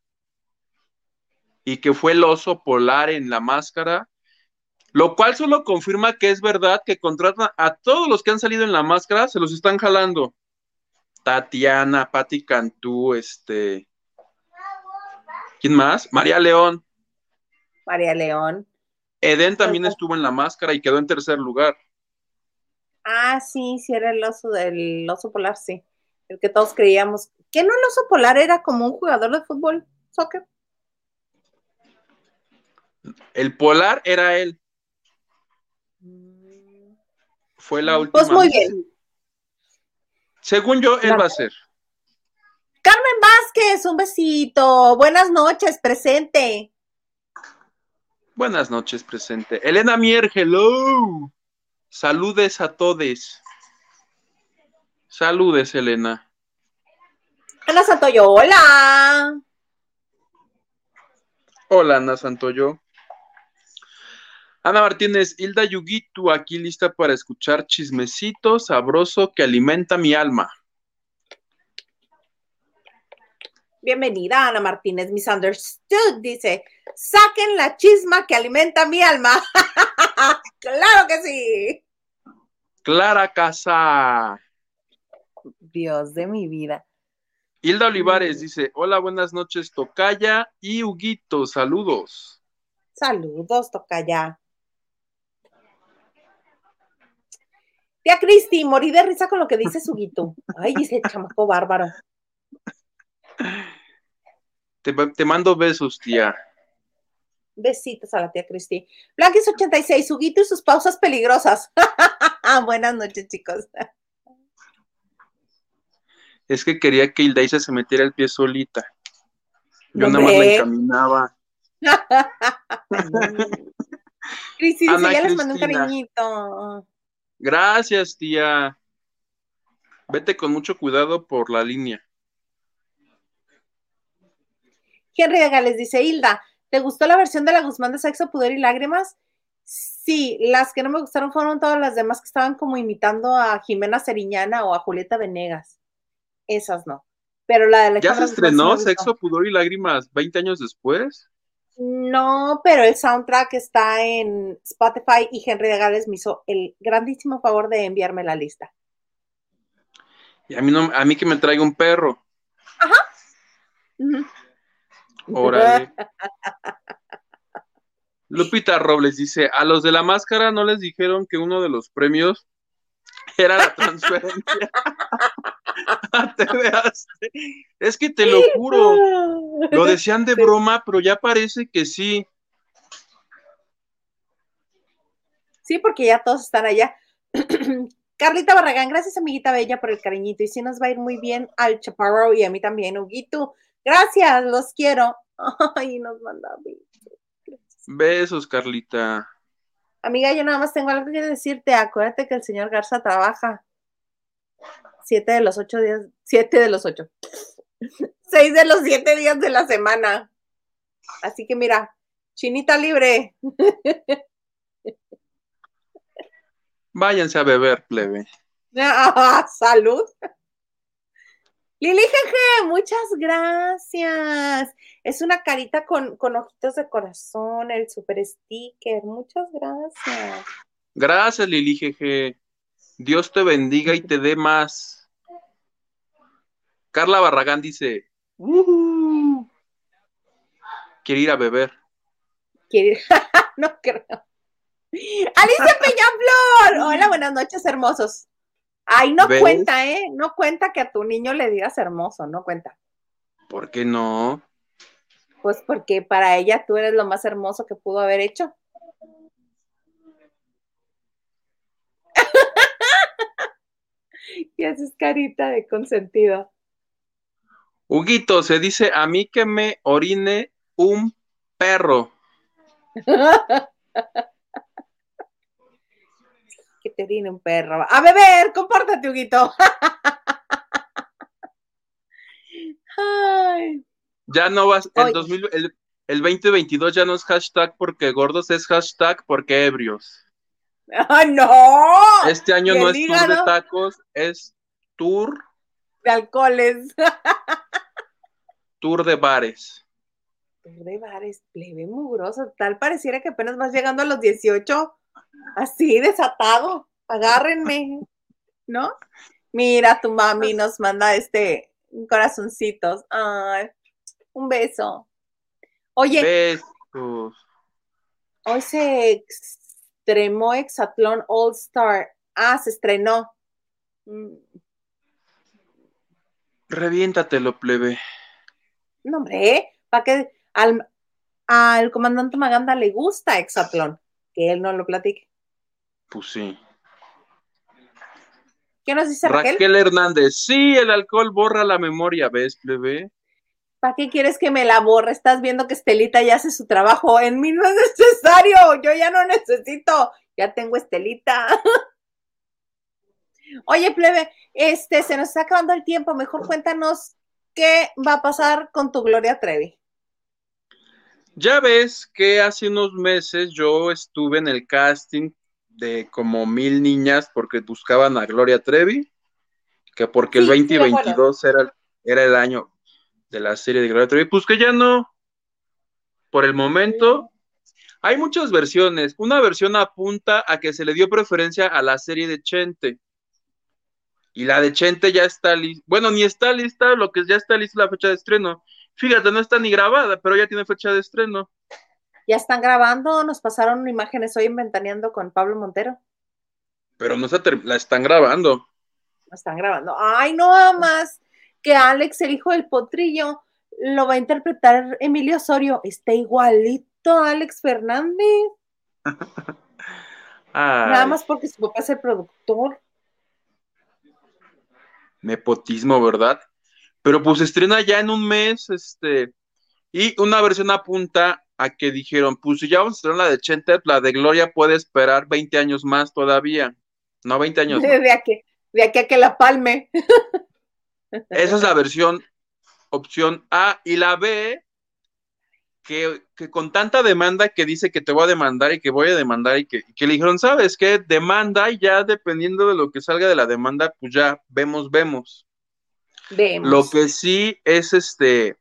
y que fue el oso polar en la máscara, lo cual solo confirma que es verdad que contratan a todos los que han salido en la máscara, se los están jalando. Tatiana, Patti Cantú, este. ¿Quién más? María León. María León. Eden también estuvo en la máscara y quedó en tercer lugar. Ah, sí, sí, era el oso del oso polar, sí. El que todos creíamos. ¿Que no el oso polar era como un jugador de fútbol, soccer? El polar era él. Fue la última. Pues muy bien. Según yo, él va a ser. Carmen Vázquez, un besito. Buenas noches, presente. Buenas noches, presente. Elena Mier, hello. Saludes a todos. Saludes, Elena. Ana Santoyo, hola. Hola, Ana Santoyo. Ana Martínez, Hilda Yuguito, aquí lista para escuchar chismecito sabroso que alimenta mi alma. Bienvenida, Ana Martínez, misunderstood, dice, saquen la chisma que alimenta mi alma. [laughs] claro que sí. Clara Casa. Dios de mi vida. Hilda Olivares dice, hola, buenas noches, Tocaya y Huguito, saludos. Saludos, Tocaya. Tía Cristi, morí de risa con lo que dice Suguito. Ay, ese chamaco bárbaro. [laughs] Te, te mando besos, tía. Besitos a la tía Cristi. Blanquis 86, Suguito y sus pausas peligrosas. [laughs] Buenas noches, chicos. Es que quería que Hildaisa se metiera el pie solita. Yo nada más la encaminaba. [laughs] Cristi dice, ya les mandé un Cristina. cariñito. Gracias, tía. Vete con mucho cuidado por la línea. Henry Gales dice, Hilda, ¿te gustó la versión de la Guzmán de Sexo, Pudor y Lágrimas? Sí, las que no me gustaron fueron todas las demás que estaban como imitando a Jimena Seriñana o a Julieta Venegas. Esas no. Pero la de la ¿Ya se Alejandra Guzmán estrenó. Sexo, Pudor y Lágrimas 20 años después? No, pero el soundtrack está en Spotify y Henry de Gales me hizo el grandísimo favor de enviarme la lista. Y a mí, no, a mí que me traiga un perro. Ujú. Órale. [laughs] Lupita Robles dice, a los de la máscara no les dijeron que uno de los premios era la transferencia a TV Azteca. Es que te lo juro, lo decían de broma, pero ya parece que sí. Sí, porque ya todos están allá. [clears throat] Carlita Barragán, gracias amiguita bella por el cariñito. Y sí nos va a ir muy bien al Chaparro y a mí también, Huguito. Gracias, los quiero. [laughs] Ay, nos manda besos. Besos, Carlita. Amiga, yo nada más tengo algo que decirte. Acuérdate que el señor Garza trabaja siete de los ocho días, siete de los ocho, [laughs] seis de los siete días de la semana. Así que mira, chinita libre. [laughs] Váyanse a beber, plebe. Ah, salud. Lili Jeje, muchas gracias. Es una carita con, con ojitos de corazón, el super sticker. Muchas gracias. Gracias, Lili Jeje. Dios te bendiga y te dé más. Carla Barragán dice, "Ujú". quiere ir a beber. Quiere- [laughs] no creo. Alicia [laughs] Peñaflor. Hola, buenas noches, hermosos. Ay, no ¿Ves? cuenta, ¿eh? No cuenta que a tu niño le digas hermoso, no cuenta. ¿Por qué no? Pues porque para ella tú eres lo más hermoso que pudo haber hecho. [laughs] y haces carita de consentido. Huguito, se dice a mí que me orine un perro. [laughs] te orine un perro. A beber, compórtate, Huguito. [laughs] Ay, Ya no vas, el, 2000 el, el 2022 ya no es hashtag porque gordos, es hashtag porque ebrios. ¡Ah, no! Este año no es tour de tacos, es tour, de alcoholes. tour de bares. de bares, plebe mugroso. Tal pareciera que apenas vas llegando a los 18. Así, desatado. Agárrenme. ¿No? Mira, tu mami nos manda este corazoncitos. Ay, un beso. Oye, Besos. hoy se estrenó Exatlón All Star. Ah, se estrenó. Mm, Reviéntatelo, plebe. No, hombre, para que al, al comandante Maganda le gusta Exatlón, que él no lo platique. Pues sí. ¿Qué nos dice Raquel? Raquel Hernández, sí, el alcohol borra la memoria, ¿ves, plebe? ¿Para qué quieres que me la borre? Estás viendo que Estelita ya hace su trabajo. En mí no es necesario. Yo ya no necesito. Ya tengo Estelita. [laughs] Oye, plebe, este, se nos está acabando el tiempo. Mejor cuéntanos qué va a pasar con tu Gloria Trevi. Ya ves que hace unos meses yo estuve en el casting de como mil niñas porque buscaban a Gloria Trevi, que porque el Sí, sí, me acuerdo. 2022 era, era el año de la serie de Gloria Trevi, pues que ya no. Por el momento, hay muchas versiones. Una versión apunta a que se le dio preferencia a la serie de Chente. Y la de Chente ya está lista. Bueno, ni está lista, lo que ya está lista es la fecha de estreno. Fíjate, no está ni grabada, pero ya tiene fecha de estreno. Ya están grabando, nos pasaron imágenes hoy en Ventaneando con Pablo Montero. Pero no está la están grabando. No están grabando. Ay, no más que Alex, el hijo del potrillo, lo va a interpretar Emilio Osorio. Está igualito Alex Fernández. [laughs] Nada más porque su papá es el productor. nepotismo, ¿verdad? Pero pues estrena ya en un mes, este, y una versión apunta a que dijeron, pues si ya vamos a estrenar la de Chente, la de Gloria puede esperar 20 años más todavía. No, 20 años [laughs] más. De aquí, de aquí a que la palme. [laughs] Esa es la versión opción A y la B, que, que con tanta demanda que dice que te voy a demandar y que voy a demandar y que, y que le dijeron, ¿sabes qué? Demanda y ya dependiendo de lo que salga de la demanda, pues ya vemos, vemos. Vemos. Lo que sí es este,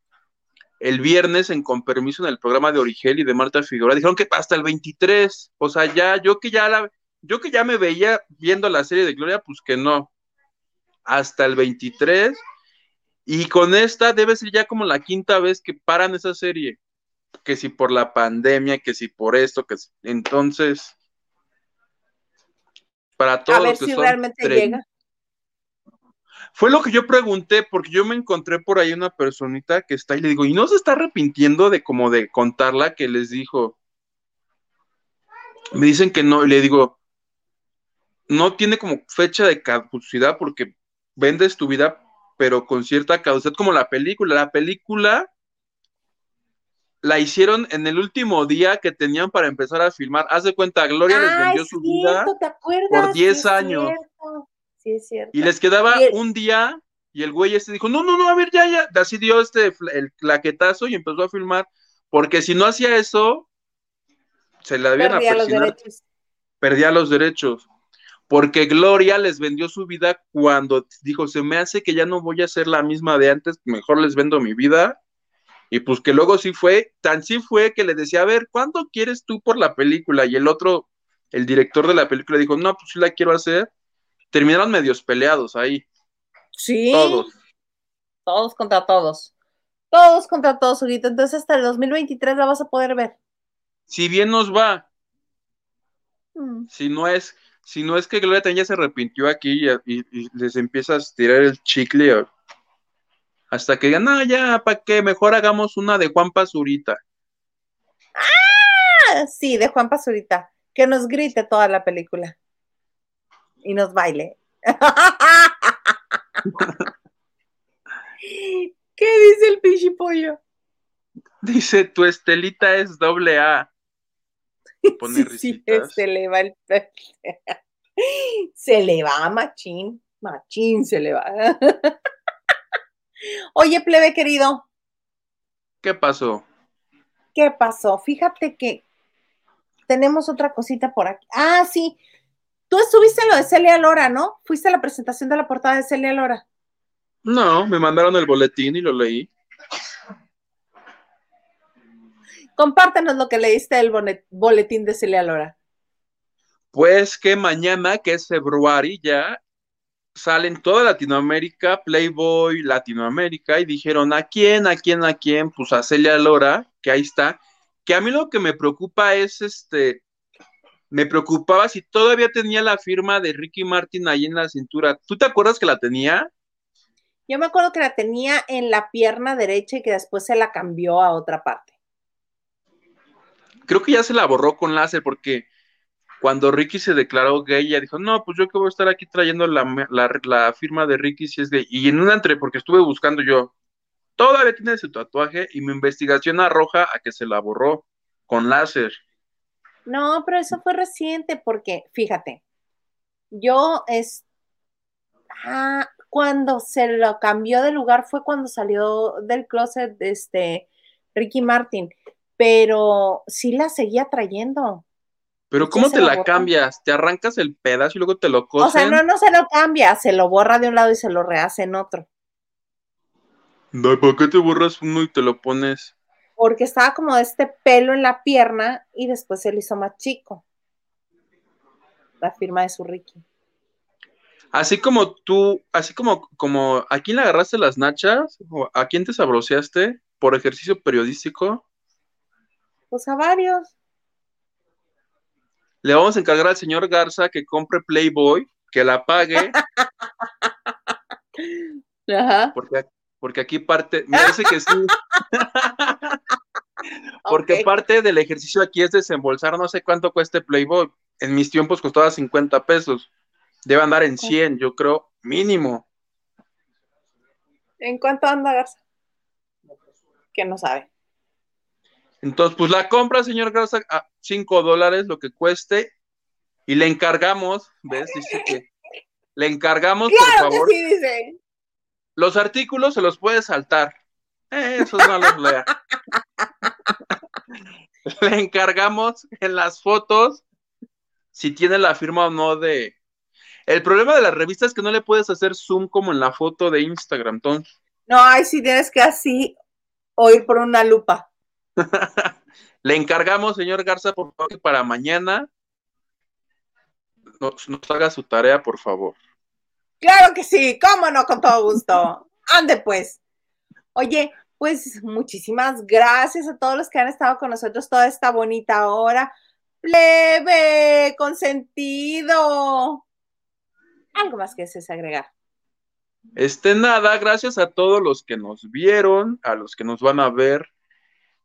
el viernes en Con Permiso en el programa de Origel y de Marta Figueroa, dijeron que hasta el 23, o sea, ya, yo que ya la, yo que ya me veía viendo la serie de Gloria, pues que no, hasta el 23, y con esta debe ser ya como la quinta vez que paran esa serie, que si por la pandemia, que si por esto, que si, entonces, para a todos ver los que si son realmente llega. Fue lo que yo pregunté, porque yo me encontré por ahí una personita que está y le digo, ¿y no se está arrepintiendo de como de contarla que les dijo? Me dicen que no, y le digo, no tiene como fecha de caducidad porque vendes tu vida, pero con cierta caducidad, como la película. La película la hicieron en el último día que tenían para empezar a filmar. Haz de cuenta, Gloria les Ah, vendió su vida por Sí 10 es años. cierto, Sí, es cierto. Y les quedaba Y el- un día y el güey este dijo, no, no, no, a ver, ya, ya, así dio este, el claquetazo y empezó a filmar, porque si no hacía eso, se la debían Perdía los derechos. perdía los derechos, porque Gloria les vendió su vida cuando dijo, se me hace que ya no voy a ser la misma de antes, mejor les vendo mi vida, y pues que luego sí fue, tan sí fue que le decía, a ver, ¿cuánto quieres tú por la película? Y el otro, el director de la película dijo, no, pues sí la quiero hacer, terminaron medios peleados ahí. Sí. Todos. Todos contra todos. Todos contra todos, Huguito. Entonces hasta el 2023 la vas a poder ver. Si bien nos va, Mm. si no es, si no es que Gloria ya se arrepintió aquí y, y- y les empiezas a tirar el chicle o- hasta que digan, no, ya, ¿para qué? Mejor hagamos una de Juan Pazurita. Ah, Sí, de Juan Pazurita. Que nos grite toda la película. Y nos baile. [laughs] ¿Qué dice el pichipollo? Dice, tu Estelita es doble A. [laughs] Pone Sí, sí, risitas. se le va el [laughs] se le va machín, machín se le va. Oye, plebe querido, ¿Qué pasó? ¿qué pasó? Fíjate que tenemos otra cosita por aquí. Ah, sí. Tú estuviste en lo de Celia Lora, ¿no? Fuiste a la presentación de la portada de Celia Lora. No, me mandaron el boletín y lo leí. Compártenos lo que leíste del boletín de Celia Lora. Pues que mañana, que es februario ya, salen toda Latinoamérica, Playboy Latinoamérica, y dijeron, ¿a quién, a quién, a quién? Pues a Celia Lora, que ahí está. Que a mí lo que me preocupa es, este, me preocupaba si todavía tenía la firma de Ricky Martin ahí en la cintura. ¿Tú te acuerdas que la tenía? Yo me acuerdo que la tenía en la pierna derecha y que después se la cambió a otra parte. Creo que ya se la borró con láser porque cuando Ricky se declaró gay, ella dijo, no, pues yo que voy a estar aquí trayendo la, la- la firma de Ricky si es gay. Y en una entre, porque estuve buscando yo, todavía tiene su tatuaje y mi investigación arroja a que se la borró con láser. No, pero eso fue reciente porque, fíjate, yo es... Ah, cuando se lo cambió de lugar fue cuando salió del closet este Ricky Martin, pero sí la seguía trayendo. Pero ¿cómo te la cambias? ¿Te arrancas el pedazo y luego te lo cosen? O sea, no, no se lo cambia, se lo borra de un lado y se lo rehace en otro. ¿Por qué te borras uno y te lo pones? Porque estaba como de este pelo en la pierna y después se lo hizo más chico. La firma de su Ricky. Así como tú, así como, como, ¿a quién le agarraste las nachas? ¿O ¿A quién te sabroseaste por ejercicio periodístico? Pues a varios. Le vamos a encargar al señor Garza que compre Playboy, que la pague, [laughs] Ajá. porque, porque aquí parte, me dice que sí, [laughs] porque parte del ejercicio aquí es desembolsar no sé cuánto cueste Playboy. En mis tiempos costaba 50 pesos. Debe andar en 100, yo creo, mínimo. ¿En cuánto anda Garza? Que no sabe. Entonces, pues la compra, señor Garza, a 5 dólares, lo que cueste, y le encargamos, ¿ves? Dice que le encargamos, por que favor, sí, los artículos se los puede saltar. Eh, esos no los lea. [laughs] [laughs] le encargamos en las fotos si tiene la firma o no de... El problema de la revista es que no le puedes hacer zoom como en la foto de Instagram, entonces. No, ay, sí tienes que así o ir por una lupa. [laughs] Le encargamos, señor Garza, por favor, que para mañana nos, nos haga su tarea, por favor. Claro que sí, cómo no, con todo gusto. Ande pues. Oye, pues muchísimas gracias a todos los que han estado con nosotros toda esta bonita hora. Plebe, consentido. Algo más que desees agregar. Este nada, gracias a todos los que nos vieron, a los que nos van a ver.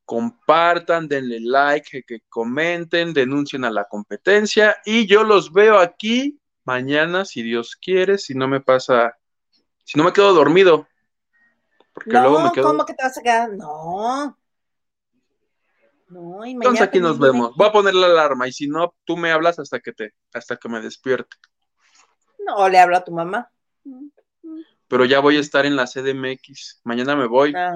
Compartan, denle like, que comenten, denuncien a la competencia y yo los veo aquí mañana, si Dios quiere, si no me pasa, si no me quedo dormido. Porque luego me No, quedo. ¿cómo que te vas a quedar? No. No, y Entonces aquí nos vemos. Voy a poner la alarma y si no, tú me hablas hasta que te, hasta que me despierte. No, le hablo a tu mamá. Pero ya voy a estar en la CDMX. Mañana me voy. Ah.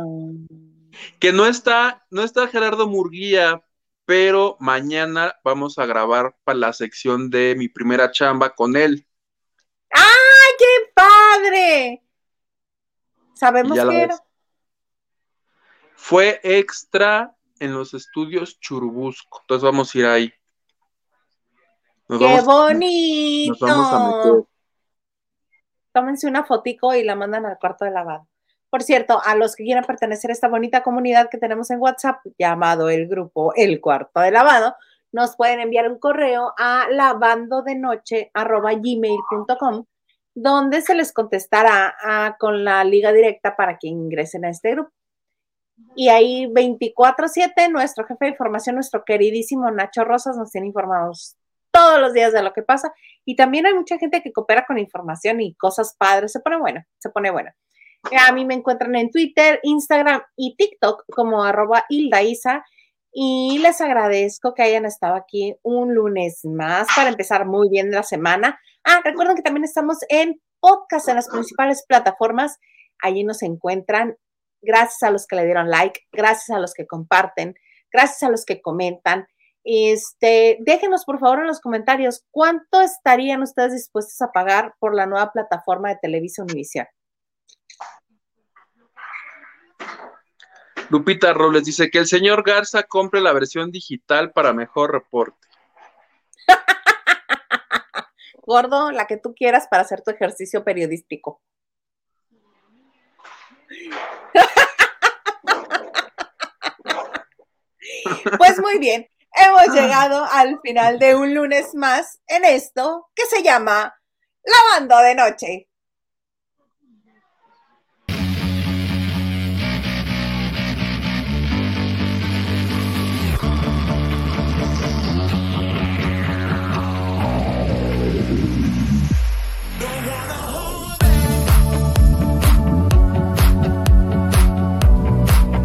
Que no está, no está Gerardo Murguía, pero mañana vamos a grabar para la sección de mi primera chamba con él. ¡Ay, qué padre! ¿Sabemos ves. era? Fue extra en los estudios Churubusco. Entonces vamos a ir ahí. Nos ¡Qué vamos, bonito! nos vamos a meter. Tómense una fotico y la mandan al cuarto de lavado. Por cierto, a los que quieran pertenecer a esta bonita comunidad que tenemos en WhatsApp, llamado el grupo El Cuarto de Lavado, nos pueden enviar un correo a lavandodenoche.gmail.com donde se les contestará con la liga directa para que ingresen a este grupo. Y ahí 24/7, nuestro jefe de información, nuestro queridísimo Nacho Rosas, nos tiene informados todos los días de lo que pasa. Y también hay mucha gente que coopera con información y cosas padres. Se pone bueno, se pone bueno. A mí me encuentran en Twitter, Instagram y TikTok como arroba Hilda Isa. Y les agradezco que hayan estado aquí un lunes más para empezar muy bien la semana. Ah, recuerden que también estamos en podcast en las principales plataformas. Allí nos encuentran. Gracias a los que le dieron like, gracias a los que comparten, gracias a los que comentan. Este, déjenos por favor en los comentarios cuánto estarían ustedes dispuestos a pagar por la nueva plataforma de Televisa Univisión. Lupita Robles dice que el señor Garza compre la versión digital para mejor reporte. Gordo, la que tú quieras para hacer tu ejercicio periodístico. Pues muy bien, hemos llegado al final de un lunes más en esto que se llama Lavando de Noche.